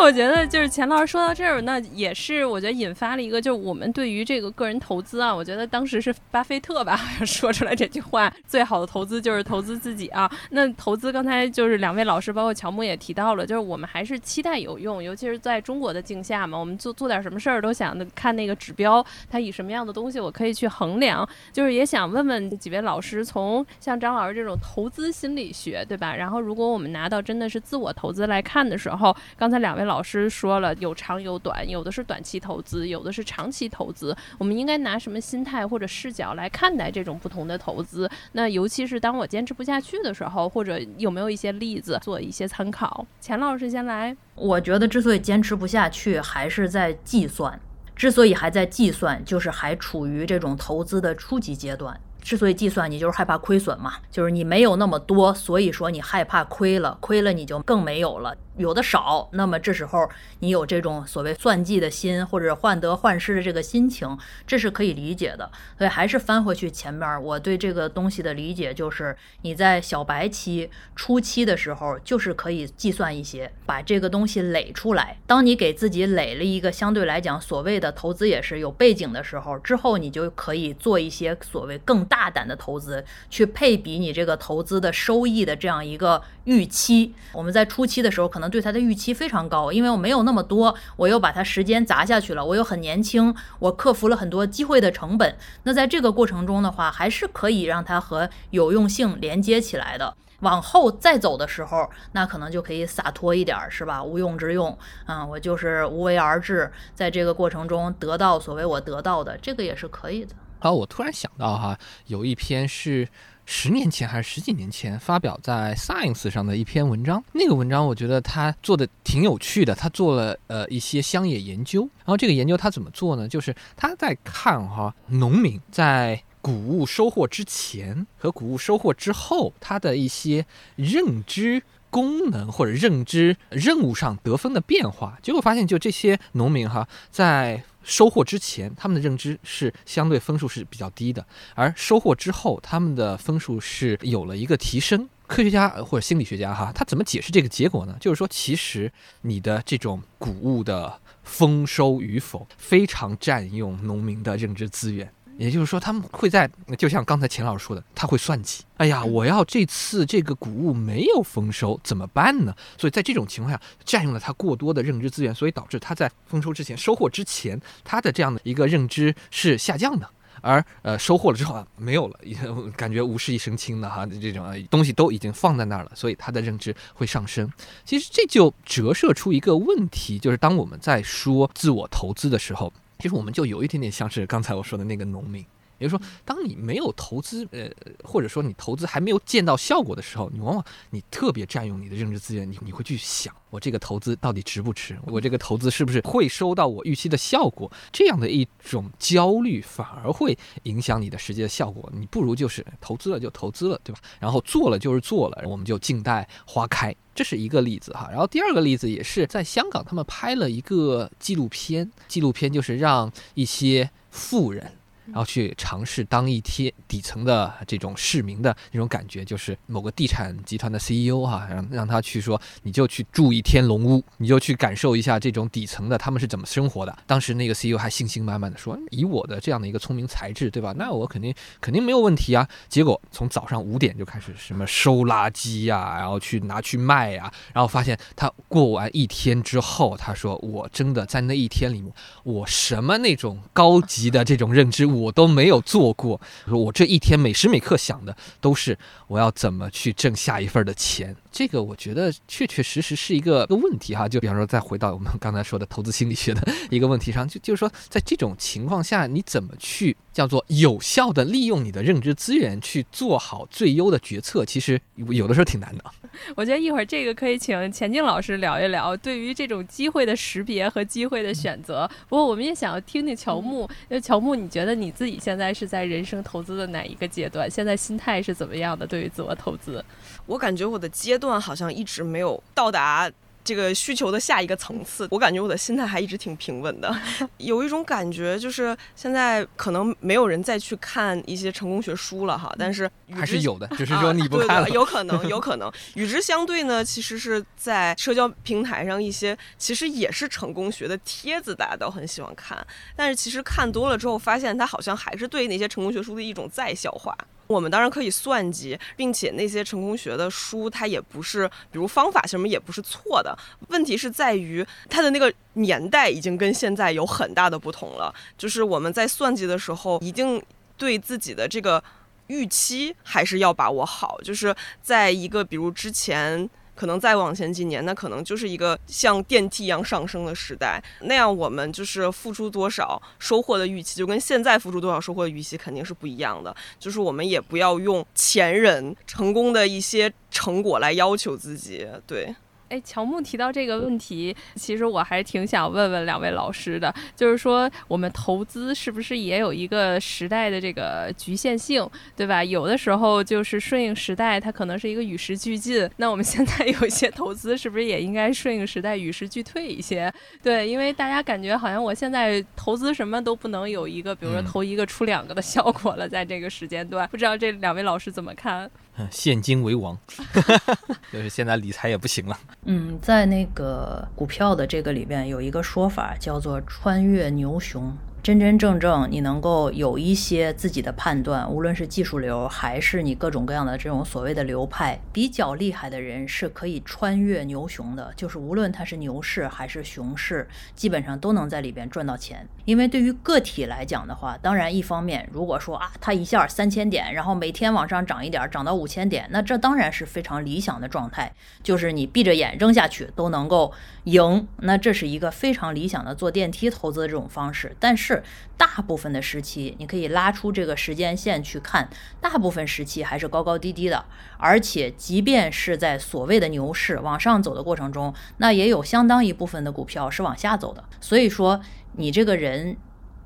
我觉得就是钱老师说到这儿，那也是我觉得引发了一个，就是我们对于这个个人投资啊，我觉得当时是巴菲特吧 [LAUGHS] 说出来这句话，最好的投资就是投资自己啊。那投资刚才就是两位老师，包括乔木也提到了，就是我们还是期待有用，尤其是在中国的境下嘛，我们做做点什么事儿都想看那个指标，它以什么样的东西我可以去衡量。就是也想问问几位老师，从像张老师这种投资心理学，对吧？然后如果我们拿到真的是自我投资来看的时候，刚才两位老老师说了，有长有短，有的是短期投资，有的是长期投资。我们应该拿什么心态或者视角来看待这种不同的投资？那尤其是当我坚持不下去的时候，或者有没有一些例子做一些参考？钱老师先来。我觉得之所以坚持不下去，还是在计算。之所以还在计算，就是还处于这种投资的初级阶段。之所以计算，你就是害怕亏损嘛，就是你没有那么多，所以说你害怕亏了，亏了你就更没有了。有的少，那么这时候你有这种所谓算计的心，或者患得患失的这个心情，这是可以理解的。所以还是翻回去前面，我对这个东西的理解就是，你在小白期初期的时候，就是可以计算一些，把这个东西垒出来。当你给自己垒了一个相对来讲所谓的投资也是有背景的时候，之后你就可以做一些所谓更大胆的投资，去配比你这个投资的收益的这样一个预期。我们在初期的时候，可能对它的预期非常高，因为我没有那么多，我又把它时间砸下去了，我又很年轻，我克服了很多机会的成本。那在这个过程中的话，还是可以让它和有用性连接起来的。往后再走的时候，那可能就可以洒脱一点，是吧？无用之用，嗯，我就是无为而治，在这个过程中得到所谓我得到的，这个也是可以的。好，我突然想到哈，有一篇是十年前还是十几年前发表在 Science 上的一篇文章，那个文章我觉得他做的挺有趣的，他做了呃一些乡野研究，然后这个研究他怎么做呢？就是他在看哈农民在谷物收获之前和谷物收获之后，他的一些认知。功能或者认知任务上得分的变化，结果发现就这些农民哈，在收获之前，他们的认知是相对分数是比较低的，而收获之后，他们的分数是有了一个提升。科学家或者心理学家哈，他怎么解释这个结果呢？就是说，其实你的这种谷物的丰收与否，非常占用农民的认知资源。也就是说，他们会在，就像刚才钱老师说的，他会算计。哎呀，我要这次这个谷物没有丰收怎么办呢？所以在这种情况下，占用了他过多的认知资源，所以导致他在丰收之前、收获之前，他的这样的一个认知是下降的。而呃，收获了之后啊，没有了，[LAUGHS] 感觉无事一身轻的哈，这种东西都已经放在那儿了，所以他的认知会上升。其实这就折射出一个问题，就是当我们在说自我投资的时候。其实我们就有一点点像是刚才我说的那个农民，也就是说，当你没有投资，呃，或者说你投资还没有见到效果的时候，你往往你特别占用你的认知资源，你你会去想，我这个投资到底值不值？我这个投资是不是会收到我预期的效果？这样的一种焦虑反而会影响你的实际的效果。你不如就是投资了就投资了，对吧？然后做了就是做了，我们就静待花开。这是一个例子哈，然后第二个例子也是在香港，他们拍了一个纪录片，纪录片就是让一些富人然后去尝试当一天底层的这种市民的那种感觉，就是某个地产集团的 CEO 哈、让让他去说，你就去住一天龙屋，你就去感受一下这种底层的他们是怎么生活的。当时那个 CEO 还信心满满的说，以我的这样的一个聪明才智，对吧？那我肯定肯定没有问题啊。结果从早上五点就开始什么收垃圾呀、然后去拿去卖呀、然后发现他过完一天之后，他说我真的在那一天里面，我什么那种高级的这种认知物我都没有做过。说我这一天每时每刻想的都是我要怎么去挣下一份的钱。这个我觉得确确实实是一个一个问题哈。就比方说，再回到我们刚才说的投资心理学的一个问题上，就就是说，在这种情况下，你怎么去叫做有效的利用你的认知资源去做好最优的决策？其实有的时候挺难的。[LAUGHS] 我觉得一会儿这个可以请钱静老师聊一聊，对于这种机会的识别和机会的选择。不过我们也想要听听乔木，因为乔木，你觉得你自己现在是在人生投资的哪一个阶段？现在心态是怎么样的？对于自我投资，我感觉我的阶段好像一直没有到达这个需求的下一个层次。我感觉我的心态还一直挺平稳的，[LAUGHS] 有一种感觉就是现在可能没有人再去看一些成功学书了哈，但是还是有的，[LAUGHS] 只是啊说你不对看了。对有可能，[LAUGHS] 有可能。与之相对呢，其实是在社交平台上一些其实也是成功学的帖子，大家都很喜欢看。但是其实看多了之后，发现它好像还是对那些成功学书的一种再消化。我们当然可以算计，并且那些成功学的书，它也不是，比如方法什么也不是错的。问题是在于它的那个年代已经跟现在有很大的不同了。就是我们在算计的时候，一定对自己的这个预期还是要把握好，就是在一个比如之前。可能再往前几年，那可能就是一个像电梯一样上升的时代。那样我们就是付出多少，收获的预期就跟现在付出多少收获的预期肯定是不一样的。就是我们也不要用前人成功的一些成果来要求自己。对，哎，乔木提到这个问题，其实我还挺想问问两位老师的，就是说我们投资是不是也有一个时代的这个局限性，对吧？有的时候就是顺应时代，它可能是一个与时俱进。那我们现在有一些投资，是不是也应该顺应时代，与时俱退一些？对，因为大家感觉好像我现在投资什么都不能有一个，比如说嗯投一个出两个的效果了，在这个时间段，不知道这两位老师怎么看？[LAUGHS] 现金为王，[LAUGHS] 就是现在理财也不行了。嗯，在那个股票的这个里边有一个说法叫做穿越牛熊。真真正正你能够有一些自己的判断，无论是技术流还是你各种各样的这种所谓的流派，比较厉害的人是可以穿越牛熊的，就是无论他是牛市还是熊市，基本上都能在里边赚到钱。因为对于个体来讲的话，当然一方面，如果说啊，他一下三千点，然后每天往上涨一点，涨到五千点，那这当然是非常理想的状态，就是你闭着眼扔下去都能够赢，那这是一个非常理想的坐电梯投资的这种方式。但是是大部分的时期，你可以拉出这个时间线去看，大部分时期还是高高低低的，而且即便是在所谓的牛市往上走的过程中，那也有相当一部分的股票是往下走的。所以说，你这个人。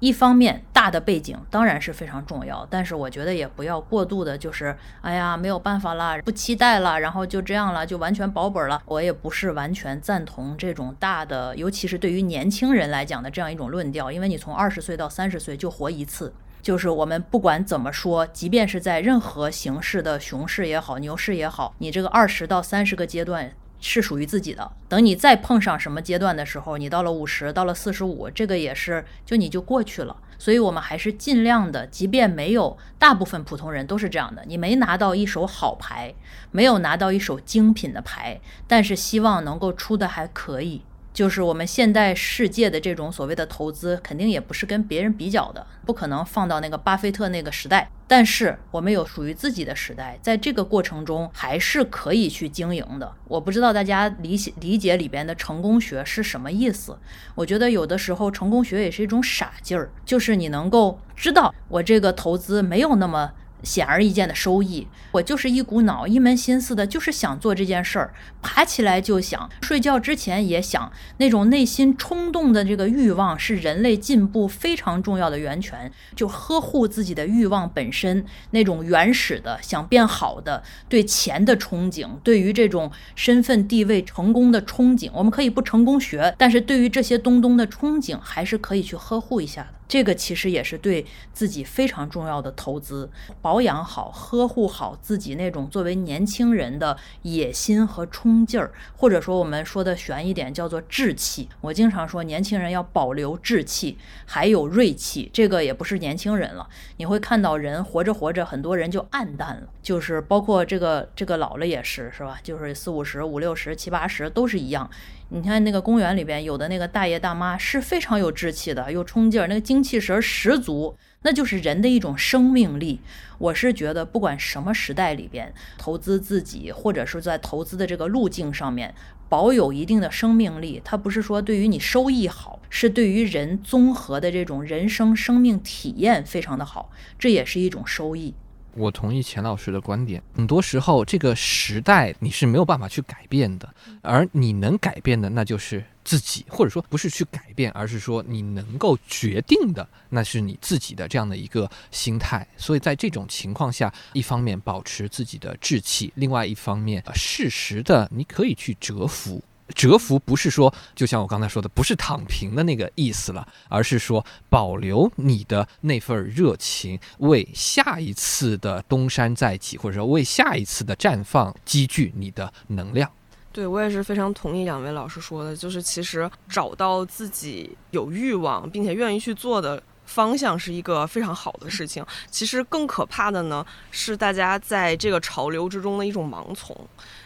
一方面，大的背景当然是非常重要，但是我觉得也不要过度的，就是哎呀没有办法啦，不期待了，然后就这样了，就完全保本了。我也不是完全赞同这种大的，尤其是对于年轻人来讲的这样一种论调，因为你从二十岁到三十岁就活一次。就是我们不管怎么说，即便是在任何形式的熊市也好、牛市也好，你这个二十到三十个阶段是属于自己的。等你再碰上什么阶段的时候，你到了五十，到了四十五，这个也是就你就过去了。所以我们还是尽量的，即便没有大部分普通人都是这样的，你没拿到一手好牌，没有拿到一手精品的牌，但是希望能够出的还可以。就是我们现代世界的这种所谓的投资，肯定也不是跟别人比较的，不可能放到那个巴菲特那个时代。但是我们有属于自己的时代，在这个过程中还是可以去经营的。我不知道大家理解理解里边的成功学是什么意思？我觉得有的时候成功学也是一种傻劲儿，就是你能够知道我这个投资没有那么。显而易见的收益，我就是一股脑、一门心思的，就是想做这件事儿，爬起来就想，睡觉之前也想，那种内心冲动的这个欲望是人类进步非常重要的源泉。就呵护自己的欲望本身，那种原始的想变好的，对钱的憧憬，对于这种身份地位、成功的憧憬，我们可以不成功学，但是对于这些东东的憧憬，还是可以去呵护一下的。这个其实也是对自己非常重要的投资，保养好、呵护好自己那种作为年轻人的野心和冲劲儿，或者说我们说的悬一点叫做志气。我经常说，年轻人要保留志气，还有锐气。这个也不是年轻人了，你会看到人活着活着，很多人就暗淡了，就是包括这个这个老了也是，是吧？就是四五十、五六十、七八十都是一样。你看那个公园里边有的那个大爷大妈是非常有志气的，有冲劲儿，那个精气神儿十足，那就是人的一种生命力。我是觉得，不管什么时代里边，投资自己或者是在投资的这个路径上面保有一定的生命力，它不是说对于你收益好，是对于人综合的这种人生生命体验非常的好，这也是一种收益。我同意钱老师的观点，很多时候这个时代你是没有办法去改变的，而你能改变的那就是自己，或者说不是去改变，而是说你能够决定的那是你自己的这样的一个心态。所以在这种情况下，一方面保持自己的志气，另外一方面适时的你可以去蛰伏。蛰伏不是说，就像我刚才说的，不是躺平的那个意思了，而是说保留你的那份热情，为下一次的东山再起，或者说为下一次的绽放积聚你的能量。对我也是非常同意两位老师说的，就是其实找到自己有欲望并且愿意去做的方向是一个非常好的事情。其实更可怕的呢，是大家在这个潮流之中的一种盲从。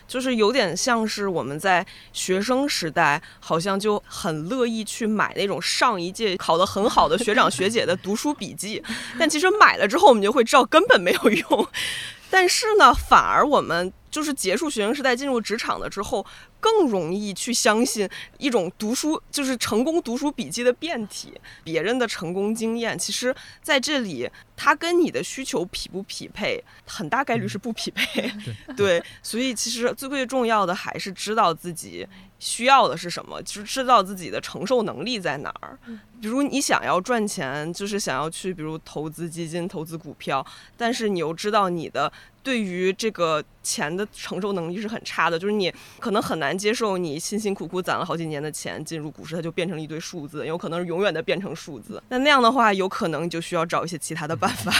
就是有点像是我们在学生时代，好像就很乐意去买那种上一届考得很好的学长学姐的读书笔记，但其实买了之后，我们就会知道根本没有用。[LAUGHS] 但是呢，反而我们就是结束学生时代进入职场了之后，更容易去相信一种读书就是成功读书笔记的变体，别人的成功经验，其实在这里它跟你的需求匹不匹配，很大概率是不匹配。[LAUGHS] 对，所以其实最最重要的还是知道自己需要的是什么，就是知道自己的承受能力在哪儿。比如你想要赚钱，就是想要去比如投资基金、投资股票，但是你又知道你的。对于这个钱的承受能力是很差的，就是你可能很难接受你辛辛苦苦攒了好几年的钱进入股市，它就变成了一堆数字，有可能是永远的变成数字。那那样的话，有可能就需要找一些其他的办法，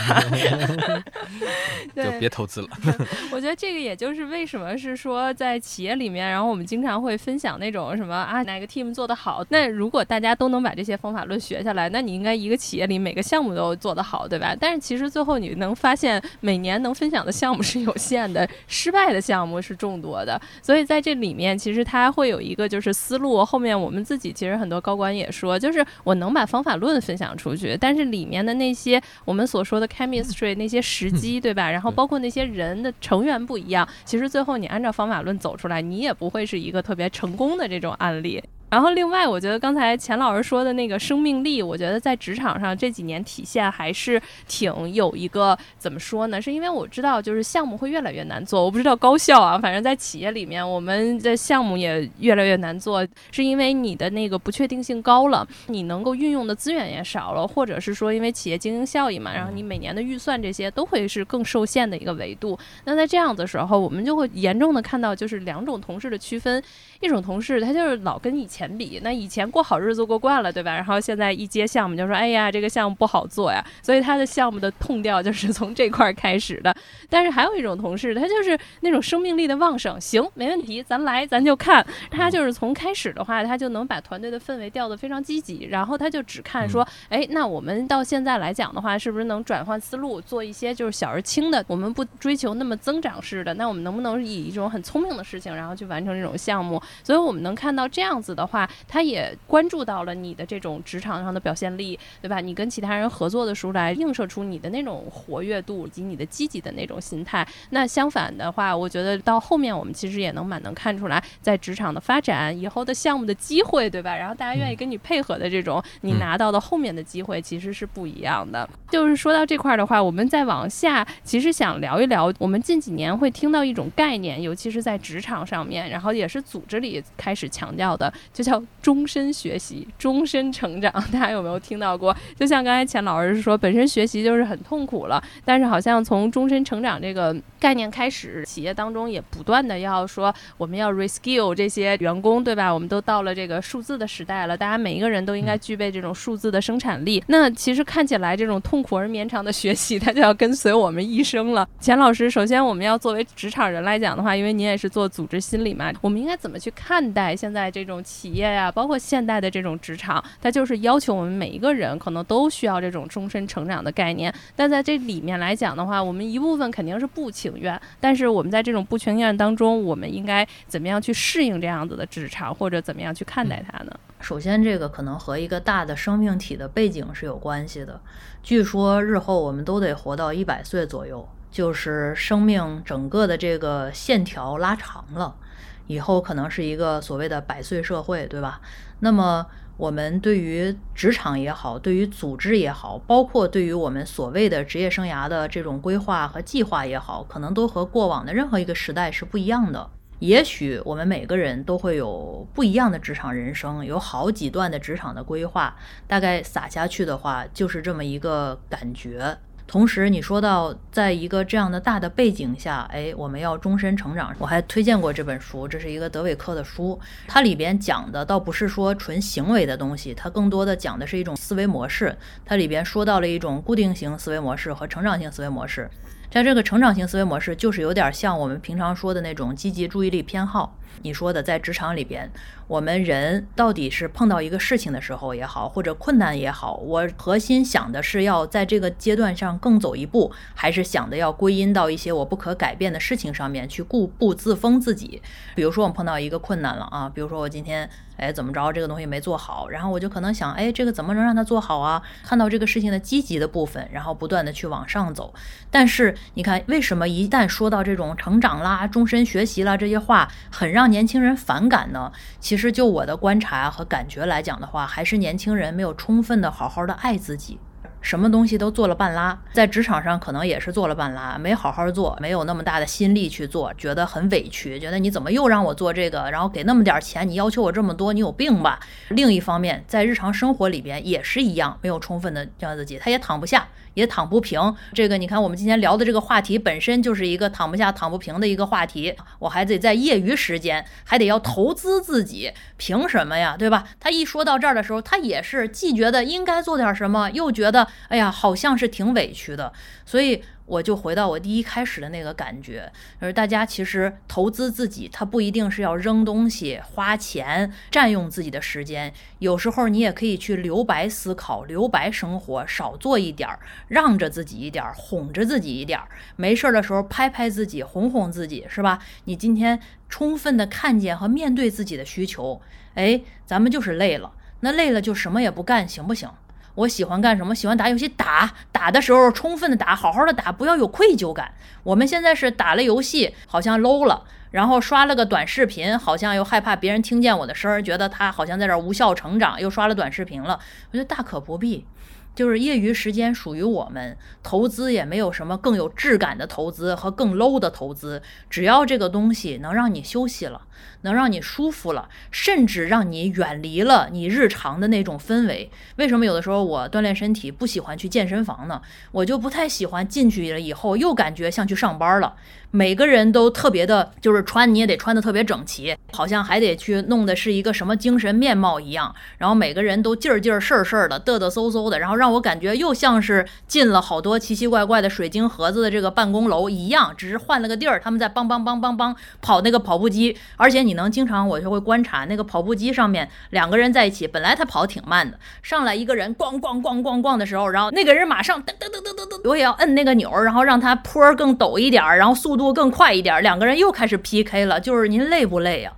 [LAUGHS] 就别投资了。[LAUGHS] [LAUGHS] 我觉得这个也就是为什么是说在企业里面，然后我们经常会分享那种什么啊哪个 team 做得好。那如果大家都能把这些方法论学下来，那你应该一个企业里每个项目都做得好，对吧？但是其实最后你能发现，每年能分享的项目。是有限的，失败的项目是众多的，所以在这里面，其实它会有一个就是思路。后面我们自己其实很多高管也说，就是我能把方法论分享出去，但是里面的那些我们所说的 chemistry 那些时机，[LAUGHS] 对吧？然后包括那些人的成员不一样，其实最后你按照方法论走出来，你也不会是一个特别成功的这种案例。然后，另外，我觉得刚才钱老师说的那个生命力，我觉得在职场上这几年体现还是挺有一个怎么说呢？是因为我知道，就是项目会越来越难做。我不知道高校啊，反正在企业里面，我们的项目也越来越难做，是因为你的那个不确定性高了，你能够运用的资源也少了，或者是说，因为企业经营效益嘛，然后你每年的预算这些都会是更受限的一个维度。那在这样的时候，我们就会严重的看到，就是两种同事的区分。一种同事，他就是老跟以前比，那以前过好日子过惯了，对吧？然后现在一接项目就说：“哎呀，这个项目不好做呀。”所以他的项目的痛调就是 [LAUGHS] 从这块开始的。但是还有一种同事，他就是那种生命力的旺盛，行，没问题，咱来，咱就看。他就是从开始的话，他就能把团队的氛围调得非常积极，然后他就只看说：“哎，那我们到现在来讲的话，是不是能转换思路，做一些就是小而轻的？我们不追求那么增长式的，那我们能不能以一种很聪明的事情，然后去完成这种项目？”所以我们能看到这样子的话，他也关注到了你的这种职场上的表现力，对吧？你跟其他人合作的时候来映射出你的那种活跃度以及你的积极的那种心态。那相反的话，我觉得到后面我们其实也能蛮能看出来，在职场的发展以后的项目的机会，对吧？然后大家愿意跟你配合的这种，你拿到的后面的机会其实是不一样的。就是说到这块的话，我们再往下，其实想聊一聊，我们近几年会听到一种概念，尤其是在职场上面，然后也是组织里。开始强调的就叫终身学习、终身成长，[LAUGHS] 大家有没有听到过？就像刚才钱老师说，本身学习就是很痛苦了，但是好像从终身成长这个概念开始，企业当中也不断的要说我们要 reskill 这些员工，对吧？我们都到了这个数字的时代了，大家每一个人都应该具备这种数字的生产力。那其实看起来这种痛苦而绵长的学习，它就要跟随我们一生了。钱老师，首先我们要作为职场人来讲的话，因为您也是做组织心理嘛，我们应该怎么去看待现在这种企业呀，包括现代的这种职场？它就是要求我们每一个人可能都需要这种终身成长的概念。但在这里面来讲的话，我们一部分肯定是不情愿，但是我们在这种不情愿当中，我们应该怎么样去适应这样子的职场，或者怎么样去看待它呢？首先，这个可能和一个大的生命体的背景是有关系的。据说日后我们都得活到一百岁左右，就是生命整个的这个线条拉长了，以后可能是一个所谓的百岁社会，对吧？那么我们对于职场也好，对于组织也好，包括对于我们所谓的职业生涯的这种规划和计划也好，可能都和过往的任何一个时代是不一样的。也许我们每个人都会有不一样的职场人生，有好几段的职场的规划，大概撒下去的话，就是这么一个感觉。同时，你说到在一个这样的大的背景下，哎，我们要终身成长。我还推荐过这本书，这是一个德韦克的书，它里边讲的倒不是说纯行为的东西，它更多的讲的是一种思维模式。它里边说到了一种固定型思维模式和成长型思维模式。在这个成长型思维模式，就是有点像我们平常说的那种积极注意力偏好。你说的在职场里边，我们人到底是碰到一个事情的时候也好，或者困难也好，我核心想的是要在这个阶段上更走一步，还是想的要归因到一些我不可改变的事情上面去固步自封自己？比如说我们碰到一个困难了啊，比如说我今天哎怎么着这个东西没做好，然后我就可能想哎这个怎么能让它做好啊？看到这个事情的积极的部分，然后不断的去往上走。但是你看为什么一旦说到这种成长啦、终身学习啦这些话，很让年轻人反感呢？其实就我的观察和感觉来讲的话，还是年轻人没有充分的好好的爱自己。什么东西都做了半拉，在职场上可能也是做了半拉，没好好做，没有那么大的心力去做，觉得很委屈，觉得你怎么又让我做这个，然后给那么点钱，你要求我这么多，你有病吧？另一方面，在日常生活里边也是一样，没有充分的教自己，他也躺不下，也躺不平。这个你看，我们今天聊的这个话题本身就是一个躺不下、躺不平的一个话题，我还得在业余时间还得要投资自己，凭什么呀？对吧？他一说到这儿的时候，他也是既觉得应该做点什么，又觉得。哎呀，好像是挺委屈的，所以我就回到我第一开始的那个感觉，而大家其实投资自己，它不一定是要扔东西、花钱、占用自己的时间，有时候你也可以去留白思考、留白生活，少做一点儿，让着自己一点儿，哄着自己一点儿，没事儿的时候拍拍自己，哄哄自己，是吧？你今天充分的看见和面对自己的需求，哎，咱们就是累了，那累了就什么也不干，行不行？我喜欢干什么？喜欢打游戏，打打的时候充分的打，好好的打，不要有愧疚感。我们现在是打了游戏，好像 low 了，然后刷了个短视频，好像又害怕别人听见我的声儿，觉得他好像在这无效成长，又刷了短视频了。我觉得大可不必。就是业余时间属于我们，投资也没有什么更有质感的投资和更 low 的投资，只要这个东西能让你休息了，能让你舒服了，甚至让你远离了你日常的那种氛围。为什么有的时候我锻炼身体不喜欢去健身房呢？我就不太喜欢进去了以后又感觉像去上班了。每个人都特别的，就是穿你也得穿的特别整齐，好像还得去弄的是一个什么精神面貌一样。然后每个人都劲儿劲儿事儿事儿的，嘚嘚嗖嗖的，然后让我感觉又像是进了好多奇奇怪怪的水晶盒子的这个办公楼一样，只是换了个地儿，他们在梆梆梆梆梆跑那个跑步机，而而且你能经常我就会观察那个跑步机上面两个人在一起，本来他跑挺慢的，上来一个人咣咣咣咣咣的时候，然后那个人马上噔噔噔噔噔噔，我也要摁那个钮，然后让他坡更陡一点，然后速。度更快一点，两个人又开始 PK 了。就是您累不累呀？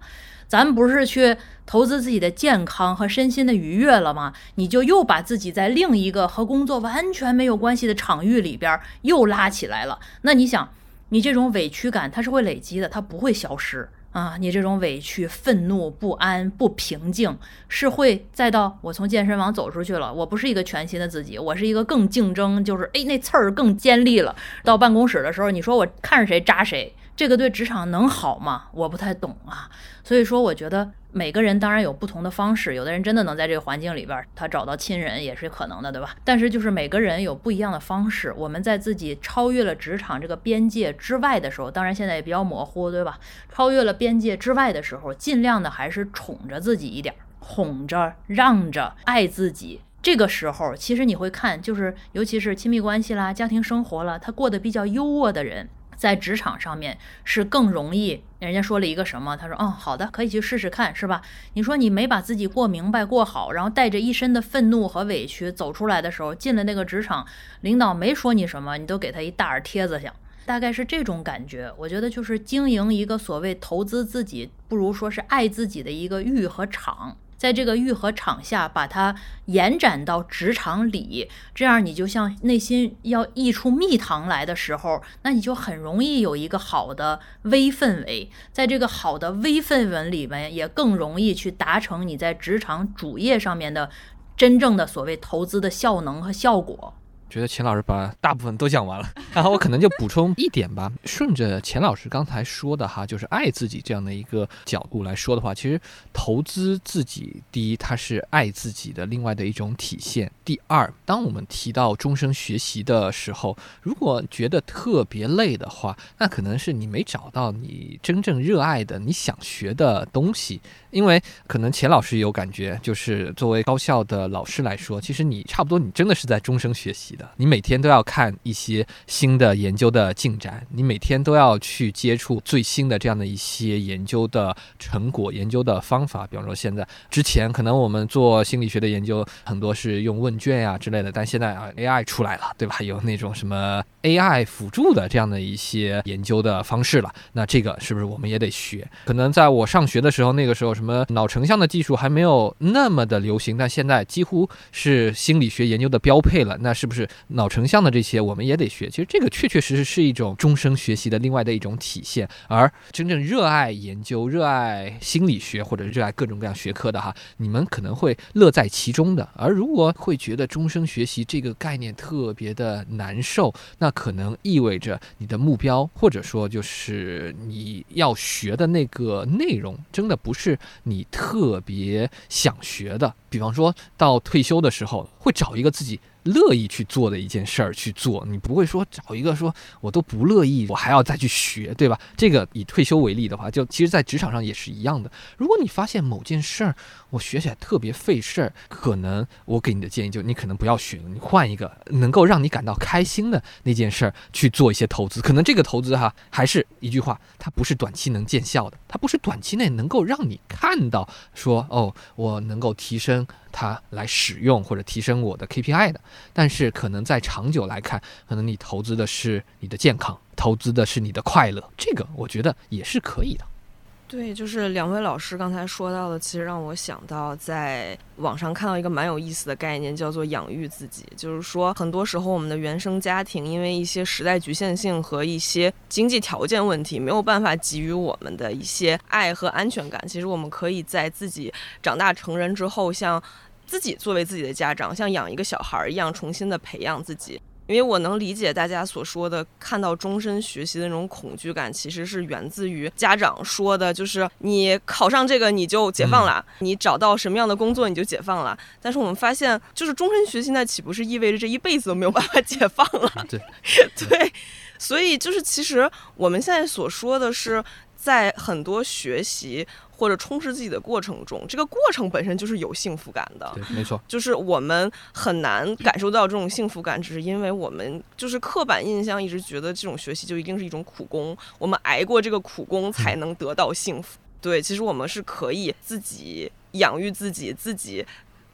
咱不是去投资自己的健康和身心的愉悦了吗？你就又把自己在另一个和工作完全没有关系的场域里边又拉起来了。那你想，你这种委屈感它是会累积的，它不会消失啊！你这种委屈、愤怒、不安、不平静，是会再到我从健身房走出去了，我不是一个全新的自己，我是一个更竞争，就是哎那刺儿更尖利了。到办公室的时候，你说我看着谁扎谁。这个对职场能好吗？我不太懂啊。所以说，我觉得每个人当然有不同的方式，有的人真的能在这个环境里边，他找到亲人也是可能的，对吧？但是就是每个人有不一样的方式。我们在自己超越了职场这个边界之外的时候，当然现在也比较模糊，对吧？超越了边界之外的时候，尽量的还是宠着自己一点，哄着、让着、爱自己。这个时候，其实你会看，就是尤其是亲密关系啦、家庭生活了，他过得比较优渥的人。在职场上面是更容易，人家说了一个什么？他说：“哦，好的，可以去试试看，是吧？”你说你没把自己过明白、过好，然后带着一身的愤怒和委屈走出来的时候，进了那个职场，领导没说你什么，你都给他一大耳贴子响，大概是这种感觉。我觉得就是经营一个所谓投资自己，不如说是爱自己的一个域和场。在这个愈合场下，把它延展到职场里，这样你就像内心要溢出蜜糖来的时候，那你就很容易有一个好的微氛围。在这个好的微氛围里面，也更容易去达成你在职场主业上面的真正的所谓投资的效能和效果。觉得钱老师把大部分都讲完了，[LAUGHS] 然后我可能就补充一点吧。顺着钱老师刚才说的哈，就是爱自己这样的一个角度来说的话，其实投资自己，第一，它是爱自己的另外的一种体现；第二，当我们提到终生学习的时候，如果觉得特别累的话，那可能是你没找到你真正热爱的、你想学的东西。因为可能钱老师有感觉，就是作为高校的老师来说，其实你差不多，你真的是在终生学习。你每天都要看一些新的研究的进展，你每天都要去接触最新的这样的一些研究的成果、研究的方法。比方说，现在之前可能我们做心理学的研究很多是用问卷呀之类的，但现在啊 AI 出来了，对吧？有那种什么 AI 辅助的这样的一些研究的方式了。那这个是不是我们也得学？可能在我上学的时候，那个时候什么脑成像的技术还没有那么的流行，但现在几乎是心理学研究的标配了。那是不是？脑成像的这些我们也得学，其实这个确确实实是一种终生学习的另外的一种体现。而真正热爱研究、热爱心理学或者热爱各种各样学科的哈，你们可能会乐在其中的。而如果会觉得终生学习这个概念特别的难受，那可能意味着你的目标或者说就是你要学的那个内容，真的不是你特别想学的。比方说到退休的时候，会找一个自己。乐意去做的一件事儿去做，你不会说找一个说我都不乐意，我还要再去学，对吧？这个以退休为例的话，就其实在职场上也是一样的。如果你发现某件事儿我学起来特别费事儿，可能我给你的建议就你可能不要学了，你换一个能够让你感到开心的那件事儿去做一些投资。可能这个投资哈，还是一句话，它不是短期能见效的，它不是短期内能够让你看到说哦，我能够提升。它来使用或者提升我的 KPI 的，但是可能在长久来看，可能你投资的是你的健康，投资的是你的快乐，这个我觉得也是可以的。对，就是两位老师刚才说到的，其实让我想到在网上看到一个蛮有意思的概念，叫做养育自己。就是说，很多时候我们的原生家庭因为一些时代局限性和一些经济条件问题，没有办法给予我们的一些爱和安全感。其实我们可以在自己长大成人之后，像自己作为自己的家长，像养一个小孩一样，重新的培养自己。因为我能理解大家所说的，看到终身学习的那种恐惧感，其实是源自于家长说的，就是你考上这个你就解放了，你找到什么样的工作你就解放了。但是我们发现，就是终身学习，那岂不是意味着这一辈子都没有办法解放了？[LAUGHS] 对，[LAUGHS] 对，所以就是其实我们现在所说的是，在很多学习。或者充实自己的过程中，这个过程本身就是有幸福感的。对，没错，就是我们很难感受到这种幸福感，只是因为我们就是刻板印象一直觉得这种学习就一定是一种苦工，我们挨过这个苦工才能得到幸福。对，其实我们是可以自己养育自己，自己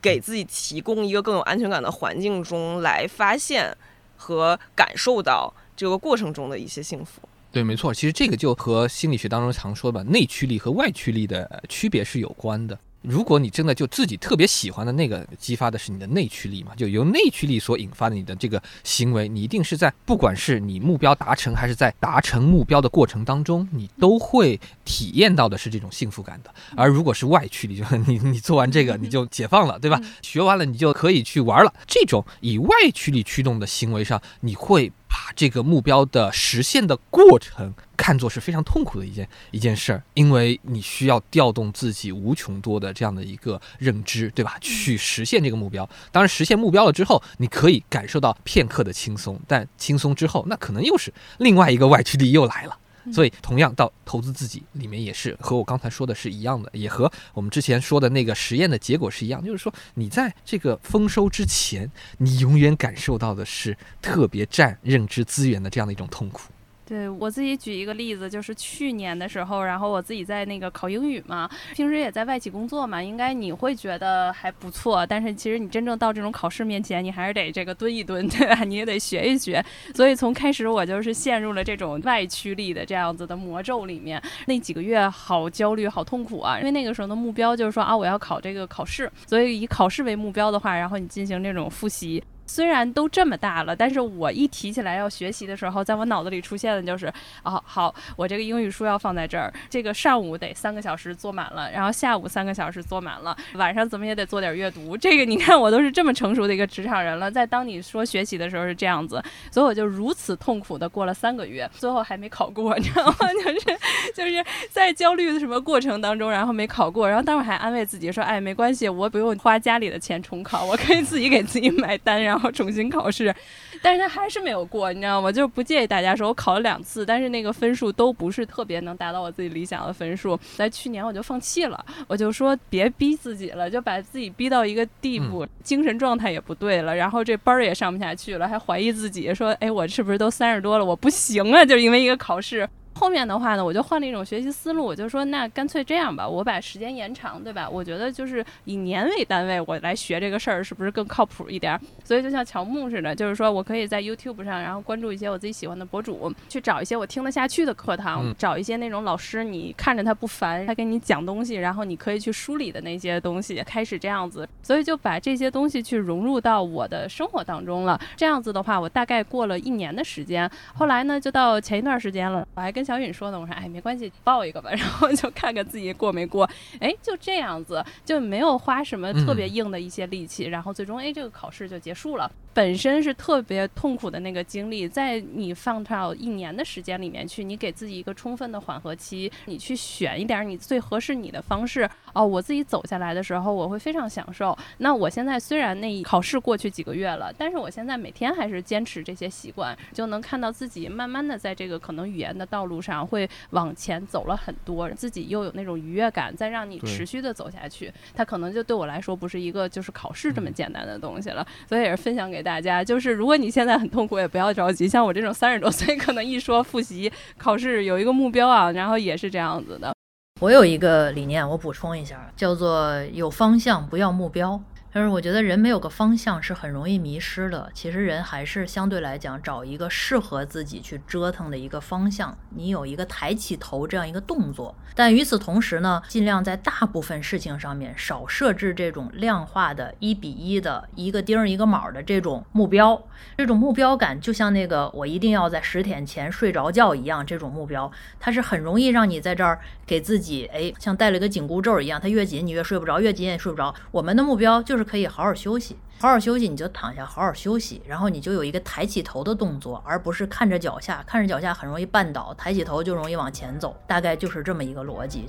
给自己提供一个更有安全感的环境中来发现和感受到这个过程中的一些幸福。对，没错，其实这个就和心理学当中常说的内驱力和外驱力的区别是有关的。如果你真的就自己特别喜欢的那个，激发的是你的内驱力嘛，就由内驱力所引发的你的这个行为，你一定是在不管是你目标达成还是在达成目标的过程当中，你都会体验到的是这种幸福感的。而如果是外驱力，就是你你做完这个你就解放了，对吧？学完了你就可以去玩了。这种以外驱力驱动的行为上，你会。把这个目标的实现的过程看作是非常痛苦的一件一件事儿，因为你需要调动自己无穷多的这样的一个认知，对吧？去实现这个目标。当然，实现目标了之后，你可以感受到片刻的轻松，但轻松之后，那可能又是另外一个外驱力又来了。所以，同样到投资自己里面也是和我刚才说的是一样的，也和我们之前说的那个实验的结果是一样，就是说你在这个丰收之前，你永远感受到的是特别占认知资源的这样的一种痛苦。对我自己举一个例子，就是去年的时候，然后我自己在那个考英语嘛，平时也在外企工作嘛，应该你会觉得还不错。但是其实你真正到这种考试面前，你还是得这个蹲一蹲，[LAUGHS] 对吧？你也得学一学。所以从开始我就是陷入了这种外驱力的这样子的魔咒里面，那几个月好焦虑、好痛苦啊！因为那个时候的目标就是说啊，我要考这个考试，所以以考试为目标的话，然后你进行这种复习。虽然都这么大了，但是我一提起来要学习的时候，在我脑子里出现的就是，哦，好，我这个英语书要放在这儿，这个上午得三个小时坐满了，然后下午三个小时坐满了，晚上怎么也得做点阅读。这个你看，我都是这么成熟的一个职场人了，在当你说学习的时候是这样子，所以我就如此痛苦的过了三个月，最后还没考过，你知道吗？[LAUGHS] 就是就是在焦虑的什么过程当中，然后没考过，然后当时还安慰自己说，哎，没关系，我不用花家里的钱重考，我可以自己给自己买单，然后。然后重新考试，[LAUGHS] 但是他还是没有过，你知道吗？就是不建议大家说，我考了两次，但是那个分数都不是特别能达到我自己理想的分数。在去年我就放弃了，我就说别逼自己了，就把自己逼到一个地步，精神状态也不对了，然后这班儿也上不下去了，还怀疑自己，说哎，我是不是都三十多了，我不行啊？就是因为一个考试。后面的话呢，我就换了一种学习思路，我就说那干脆这样吧，我把时间延长，对吧？我觉得就是以年为单位，我来学这个事儿是不是更靠谱一点？所以就像乔木似的，就是说我可以在 YouTube 上，然后关注一些我自己喜欢的博主，去找一些我听得下去的课堂，找一些那种老师，你看着他不烦，他给你讲东西，然后你可以去梳理的那些东西，开始这样子。所以就把这些东西去融入到我的生活当中了。这样子的话，我大概过了一年的时间，后来呢，就到前一段时间了，我还跟小允说的，我说哎，没关系，报一个吧，[LAUGHS] 然后就看看自己过没过。哎，就这样子，就没有花什么特别硬的一些力气，然后最终哎，这个考试就结束了。本身是特别痛苦的那个经历，在你放到一年的时间里面去，你给自己一个充分的缓和期，你去选一点你最合适你的方式。哦，我自己走下来的时候，我会非常享受。那我现在虽然那考试过去几个月了，但是我现在每天还是坚持这些习惯，就能看到自己慢慢的在这个可能语言的道路上会往前走了很多，自己又有那种愉悦感，再让你持续的走下去，它可能就对我来说不是一个就是考试这么简单的东西了。所以也是分享给。大家就是，如果你现在很痛苦，也不要着急。像我这种三十多岁，可能一说复习考试有一个目标啊，然后也是这样子的。我有一个理念，我补充一下，叫做有方向，不要目标。但是我觉得人没有个方向是很容易迷失的。其实人还是相对来讲找一个适合自己去折腾的一个方向。你有一个抬起头这样一个动作，但与此同时呢，尽量在大部分事情上面少设置这种量化的一比一的一个钉一个卯的这种目标。这种目标感就像那个我一定要在十点前睡着觉一样，这种目标它是很容易让你在这儿给自己哎像戴了个紧箍咒一样，它越紧你越睡不着，越紧也睡不着。我们的目标就是。可以好好休息，好好休息，你就躺下好好休息，然后你就有一个抬起头的动作，而不是看着脚下，看着脚下很容易绊倒，抬起头就容易往前走，大概就是这么一个逻辑。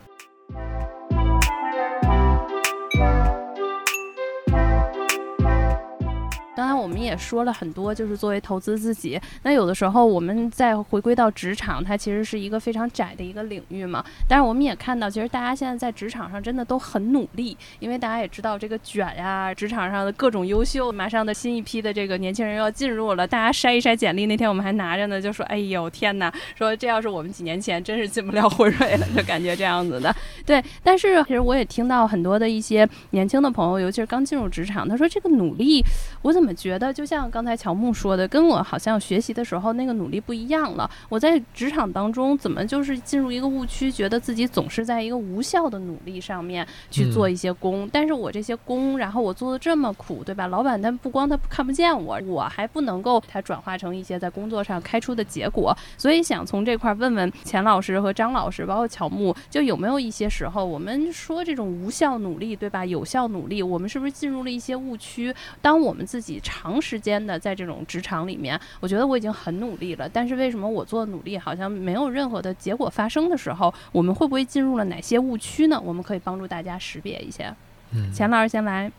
刚才我们也说了很多，就是作为投资自己。那有的时候我们再回归到职场，它其实是一个非常窄的一个领域嘛。但是我们也看到，其实大家现在在职场上真的都很努力，因为大家也知道这个卷呀，职场上的各种优秀，马上的新一批的这个年轻人要进入了，大家筛一筛简历。那天我们还拿着呢，就说：“哎呦天哪，说这要是我们几年前，真是进不了辉瑞了，就感觉这样子的。”对，但是其实我也听到很多的一些年轻的朋友，尤其是刚进入职场，他说这个努力，我怎么？觉得就像刚才乔木说的，跟我好像学习的时候那个努力不一样了。我在职场当中怎么就是进入一个误区，觉得自己总是在一个无效的努力上面去做一些工，但是我这些工，然后我做的这么苦，对吧？老板他不光他看不见我，我还不能够他转化成一些在工作上开出的结果。所以想从这块问问钱老师和张老师，包括乔木，就有没有一些时候，我们说这种无效努力，对吧？有效努力，我们是不是进入了一些误区？当我们自己。长长时间的在这种职场里面，我觉得我已经很努力了，但是为什么我做的努力好像没有任何的结果发生的时候，我们会不会进入了哪些误区呢？我们可以帮助大家识别一下。嗯，钱老师先来。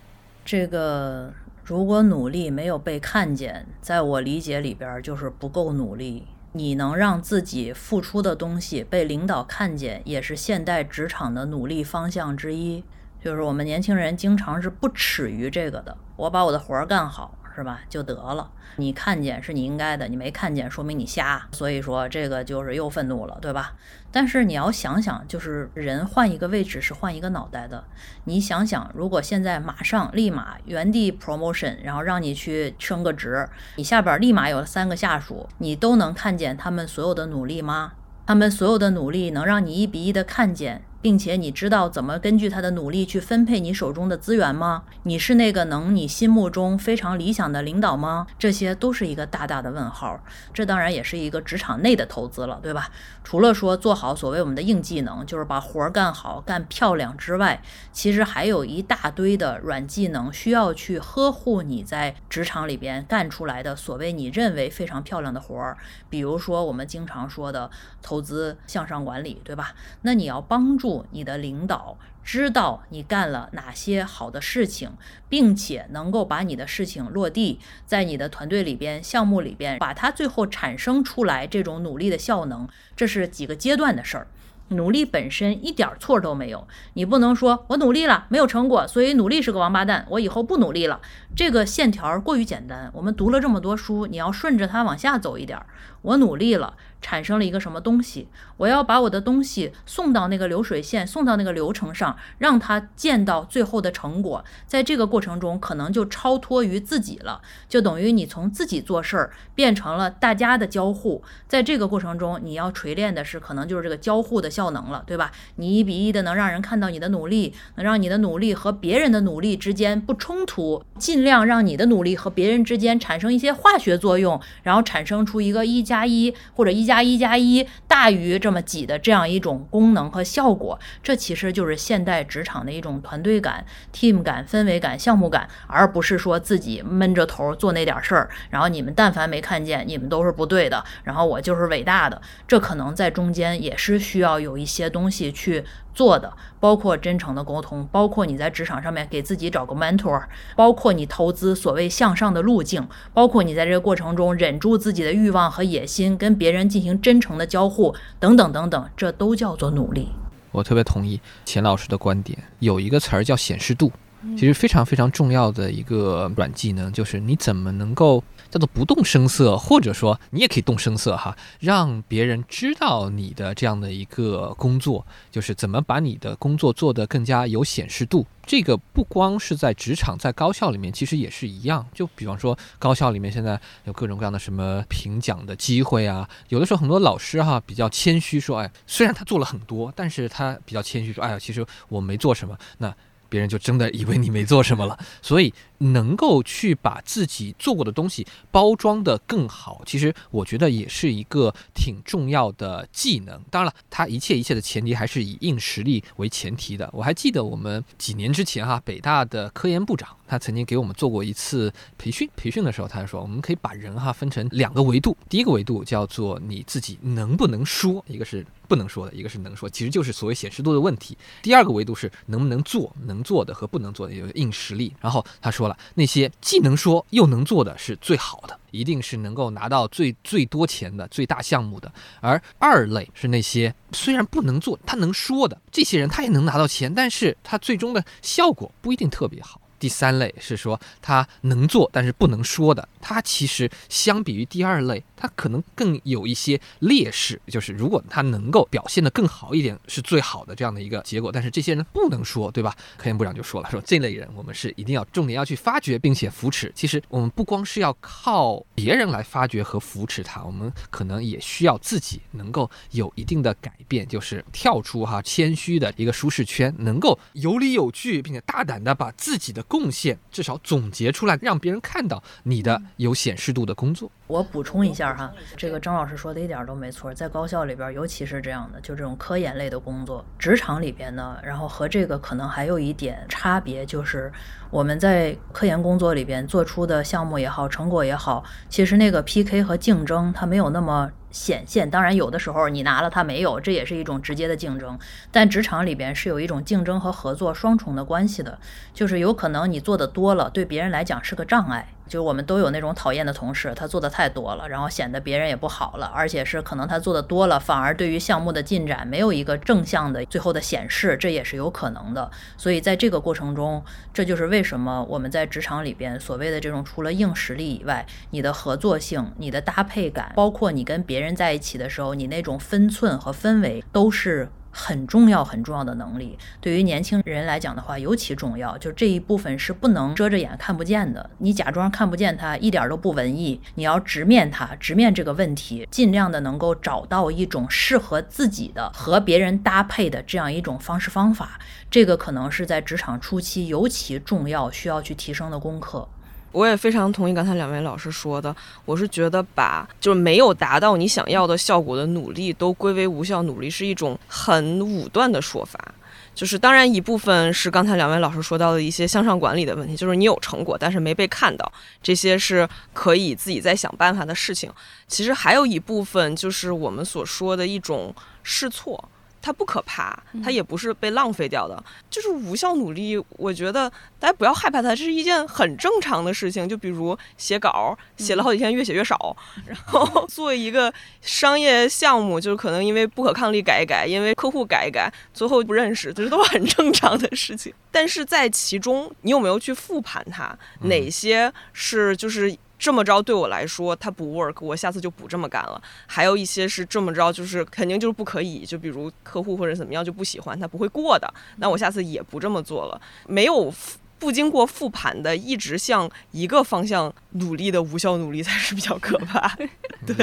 这个如果努力没有被看见，在我理解里边就是不够努力。你能让自己付出的东西被领导看见，也是现代职场的努力方向之一。就是我们年轻人经常是不耻于这个的，我把我的活儿干好，是吧？就得了。你看见是你应该的，你没看见说明你瞎。所以说这个就是又愤怒了，对吧？但是你要想想，就是人换一个位置是换一个脑袋的。你想想，如果现在马上立马原地 promotion，然后让你去升个职，你下边立马有三个下属，你都能看见他们所有的努力吗？他们所有的努力能让你一比一的看见？并且你知道怎么根据他的努力去分配你手中的资源吗？你是那个能你心目中非常理想的领导吗？这些都是一个大大的问号。这当然也是一个职场内的投资了，对吧？除了说做好所谓我们的硬技能，就是把活儿干好、干漂亮之外，其实还有一大堆的软技能需要去呵护你在职场里边干出来的所谓你认为非常漂亮的活儿。比如说我们经常说的投资向上管理，对吧？那你要帮助。你的领导知道你干了哪些好的事情，并且能够把你的事情落地在你的团队里边、项目里边，把它最后产生出来这种努力的效能，这是几个阶段的事儿。努力本身一点错都没有，你不能说我努力了没有成果，所以努力是个王八蛋，我以后不努力了。这个线条过于简单。我们读了这么多书，你要顺着它往下走一点。我努力了。产生了一个什么东西？我要把我的东西送到那个流水线，送到那个流程上，让它见到最后的成果。在这个过程中，可能就超脱于自己了，就等于你从自己做事儿变成了大家的交互。在这个过程中，你要锤炼的是，可能就是这个交互的效能了，对吧？你一比一的能让人看到你的努力，能让你的努力和别人的努力之间不冲突，尽量这样让你的努力和别人之间产生一些化学作用，然后产生出一个一加一或者一。加一加一大于这么几的这样一种功能和效果，这其实就是现代职场的一种团队感、team 感、氛围感、项目感，而不是说自己闷着头做那点事儿，然后你们但凡没看见，你们都是不对的，然后我就是伟大的。这可能在中间也是需要有一些东西去。做的包括真诚的沟通，包括你在职场上面给自己找个 mentor，包括你投资所谓向上的路径，包括你在这个过程中忍住自己的欲望和野心，跟别人进行真诚的交互，等等等等，这都叫做努力。我特别同意钱老师的观点，有一个词儿叫显示度，其实非常非常重要的一个软技能，就是你怎么能够。叫做不动声色，或者说你也可以动声色哈，让别人知道你的这样的一个工作，就是怎么把你的工作做得更加有显示度。这个不光是在职场，在高校里面其实也是一样。就比方说高校里面现在有各种各样的什么评奖的机会啊，有的时候很多老师哈比较谦虚说，哎，虽然他做了很多，但是他比较谦虚说，哎呀，其实我没做什么。那别人就真的以为你没做什么了，所以能够去把自己做过的东西包装的更好，其实我觉得也是一个挺重要的技能。当然了，它一切一切的前提还是以硬实力为前提的。我还记得我们几年之前哈，北大的科研部长他曾经给我们做过一次培训，培训的时候他说，我们可以把人哈分成两个维度，第一个维度叫做你自己能不能说，一个是。不能说的一个是能说，其实就是所谓显示度的问题。第二个维度是能不能做，能做的和不能做的有硬实力。然后他说那些既能说又能做的是最好的，一定是能够拿到最最多钱的最大项目的。而二类是那些虽然不能做，他能说的这些人，他也能拿到钱，但是他最终的效果不一定特别好。第三类是说他能做但是不能说的，他其实相比于第二类，他可能更有一些劣势，就是如果他能够表现得更好一点，是最好的这样的一个结果。但是这些人不能说，对吧？科研部长就说了，说这类人我们是一定要重点要去发掘并且扶持。其实我们不光是要靠别人来发掘和扶持他，我们可能也需要自己能够有一定的改变，就是跳出哈谦虚的一个舒适圈，能够有理有据，并且大胆的把自己的。贡献至少总结出来，让别人看到你的有显示度的工作。我补充一下哈，这个张老师说的一点都没错，在高校里边，尤其是这样的，就这种科研类的工作，职场里边呢，然后和这个可能还有一点差别，就是我们在科研工作里边做出的项目也好，成果也好，其实那个 PK 和竞争它没有那么。显现，当然有的时候你拿了它没有，这也是一种直接的竞争。但职场里边是有一种竞争和合作双重的关系的，就是有可能你做的多了，对别人来讲是个障碍。就是我们都有那种讨厌的同事，他做的太多了，然后显得别人也不好了，而且是可能他做的多了，反而对于项目的进展没有一个正向的最后的显示，这也是有可能的。所以在这个过程中，这就是为什么我们在职场里边所谓的这种除了硬实力以外，你的合作性、你的搭配感，包括你跟别人在一起的时候，你那种分寸和氛围都是。很重要很重要的能力，对于年轻人来讲的话尤其重要。就这一部分是不能遮着眼看不见的，你假装看不见它，一点都不文艺。你要直面它，直面这个问题，尽量的能够找到一种适合自己的和别人搭配的这样一种方式方法。这个可能是在职场初期尤其重要，需要去提升的功课。我也非常同意刚才两位老师说的，我是觉得把就是没有达到你想要的效果的努力都归为无效努力，是一种很武断的说法。就是当然一部分是刚才两位老师说到的一些向上管理的问题，就是你有成果但是没被看到，这些是可以自己再想办法的事情。其实还有一部分就是我们所说的一种试错。它不可怕，它也不是被浪费掉的，就是无效努力。我觉得大家不要害怕它，这是一件很正常的事情。就比如写稿，写了好几天，越写越少，然后做一个商业项目，就是可能因为不可抗力改一改，因为客户改一改，最后不认识，这是都很正常的事情。但是在其中，你有没有去复盘它？哪些是就是？这么着对我来说，它不 work，我下次就不这么干了。还有一些是这么着，就是肯定就是不可以，就比如客户或者怎么样就不喜欢，他不会过的。那我下次也不这么做了。没有。不经过复盘的，一直向一个方向努力的无效努力才是比较可怕。对，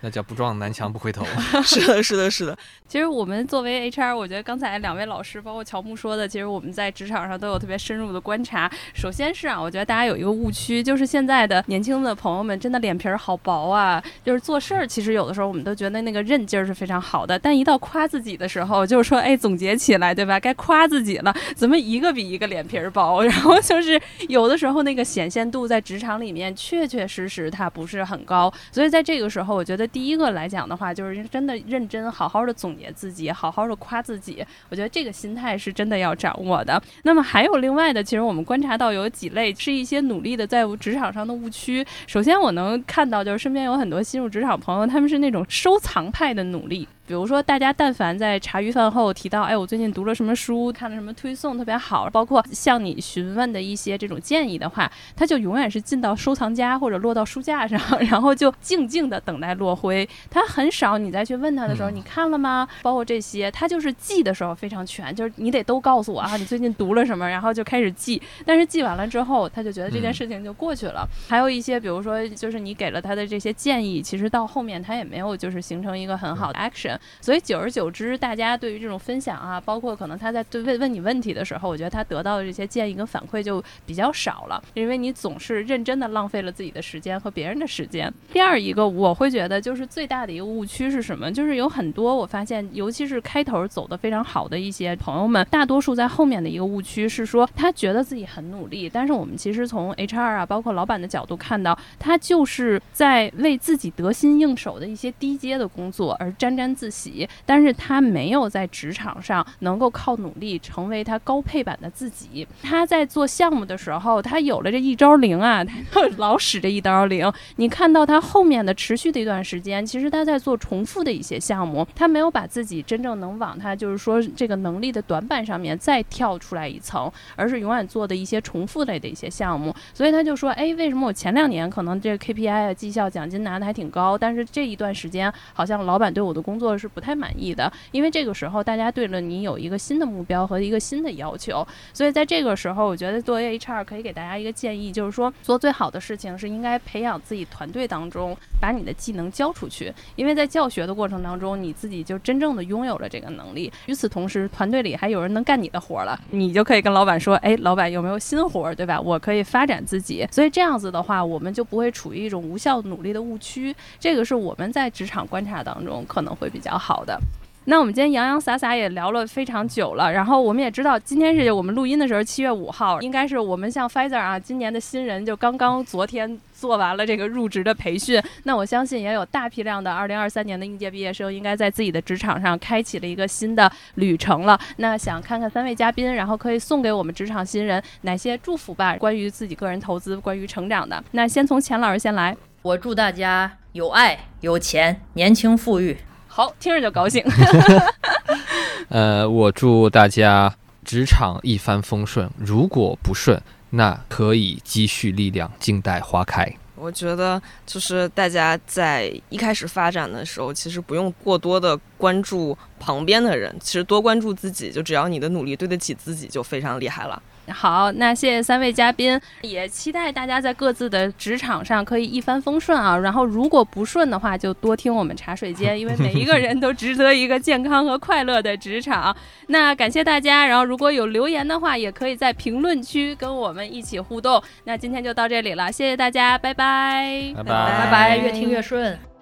那叫不撞南墙不回头。[LAUGHS] 是的，是的，是的。其实我们作为 HR，我觉得刚才两位老师，包括乔木说的，其实我们在职场上都有特别深入的观察。首先是啊，我觉得大家有一个误区，就是现在的年轻的朋友们真的脸皮儿好薄啊。就是做事儿，其实有的时候我们都觉得那个韧劲儿是非常好的，但一到夸自己的时候，就是说，哎，总结起来，对吧？该夸自己了，怎么一个比一个脸皮儿薄？然后就是有的时候那个显现度在职场里面确确实实它不是很高，所以在这个时候，我觉得第一个来讲的话，就是真的认真好好的总结自己，好好的夸自己，我觉得这个心态是真的要掌握的。那么还有另外的，其实我们观察到有几类是一些努力的在职场上的误区。首先我能看到就是身边有很多新入职场朋友，他们是那种收藏派的努力。比如说，大家但凡在茶余饭后提到，哎，我最近读了什么书，看了什么推送特别好，包括向你询问的一些这种建议的话，他就永远是进到收藏夹或者落到书架上，[LAUGHS] 然后就静静的等待落灰。他很少你再去问他的时候，你看了吗？包括这些，他就是记的时候非常全，就是你得都告诉我啊，你最近读了什么，然后就开始记。但是记完了之后，他就觉得这件事情就过去了。还有一些，比如说，就是你给了他的这些建议，其实到后面他也没有就是形成一个很好的 action。所以久而久之，大家对于这种分享啊，包括可能他在对问问你问题的时候，我觉得他得到的这些建议跟反馈就比较少了，因为你总是认真的浪费了自己的时间和别人的时间。第二一个，我会觉得就是最大的一个误区是什么？就是有很多我发现，尤其是开头走的非常好的一些朋友们，大多数在后面的一个误区是说，他觉得自己很努力，但是我们其实从 HR 啊，包括老板的角度看到，他就是在为自己得心应手的一些低阶的工作而沾沾自喜。但是他没有在职场上能够靠努力成为他高配版的自己。他在做项目的时候，他有了这一招灵啊，[LAUGHS] 他老使这一招灵。你看到他后面的持续的一段时间，其实他在做重复的一些项目，他没有把自己真正能往他就是说这个能力的短板上面再跳出来一层，而是永远做的一些重复类的一些项目。所以他就说，哎，为什么我前两年可能这个 KPI 啊绩效奖金拿的还挺高，但是这一段时间好像老板对我的工作是不太满意的，因为这个时候大家对了你有一个新的目标和一个新的要求，所以在这个时候，我觉得作为 HR 可以给大家一个建议，就是说做最好的事情是应该培养自己团队当中把你的技能教出去，因为在教学的过程当中，你自己就真正的拥有了这个能力。与此同时，团队里还有人能干你的活了，你就可以跟老板说，哎，老板有没有新活，对吧？我可以发展自己。所以这样子的话，我们就不会处于一种无效努力的误区。这个是我们在职场观察当中可能会比较好的。那我们今天洋洋洒洒也聊了非常久了，然后我们也知道今天是我们录音的时候七月五号，应该是我们像 Pfizer 啊，今年的新人就刚刚昨天做完了这个入职的培训。那我相信也有大批量的二零二三年的应届毕业生，应该在自己的职场上开启了一个新的旅程了。那想看看三位嘉宾，然后可以送给我们职场新人哪些祝福吧？关于自己个人投资、关于成长的。那先从钱老师先来。我祝大家有爱、有钱、年轻富裕。好，听着就高兴。[LAUGHS] 呃，我祝大家职场一帆风顺，如果不顺，那可以积蓄力量，静待花开。我觉得就是大家在一开始发展的时候，其实不用过多的关注旁边的人，其实多关注自己，就只要你的努力对得起自己，就非常厉害了。好，那谢谢三位嘉宾，也期待大家在各自的职场上可以一帆风顺啊。然后如果不顺的话，就多听我们茶水间，因为每一个人都值得一个健康和快乐的职场。那感谢大家，然后如果有留言的话，也可以在评论区跟我们一起互动。那今天就到这里了，谢谢大家，拜拜，拜拜拜拜，越听越顺。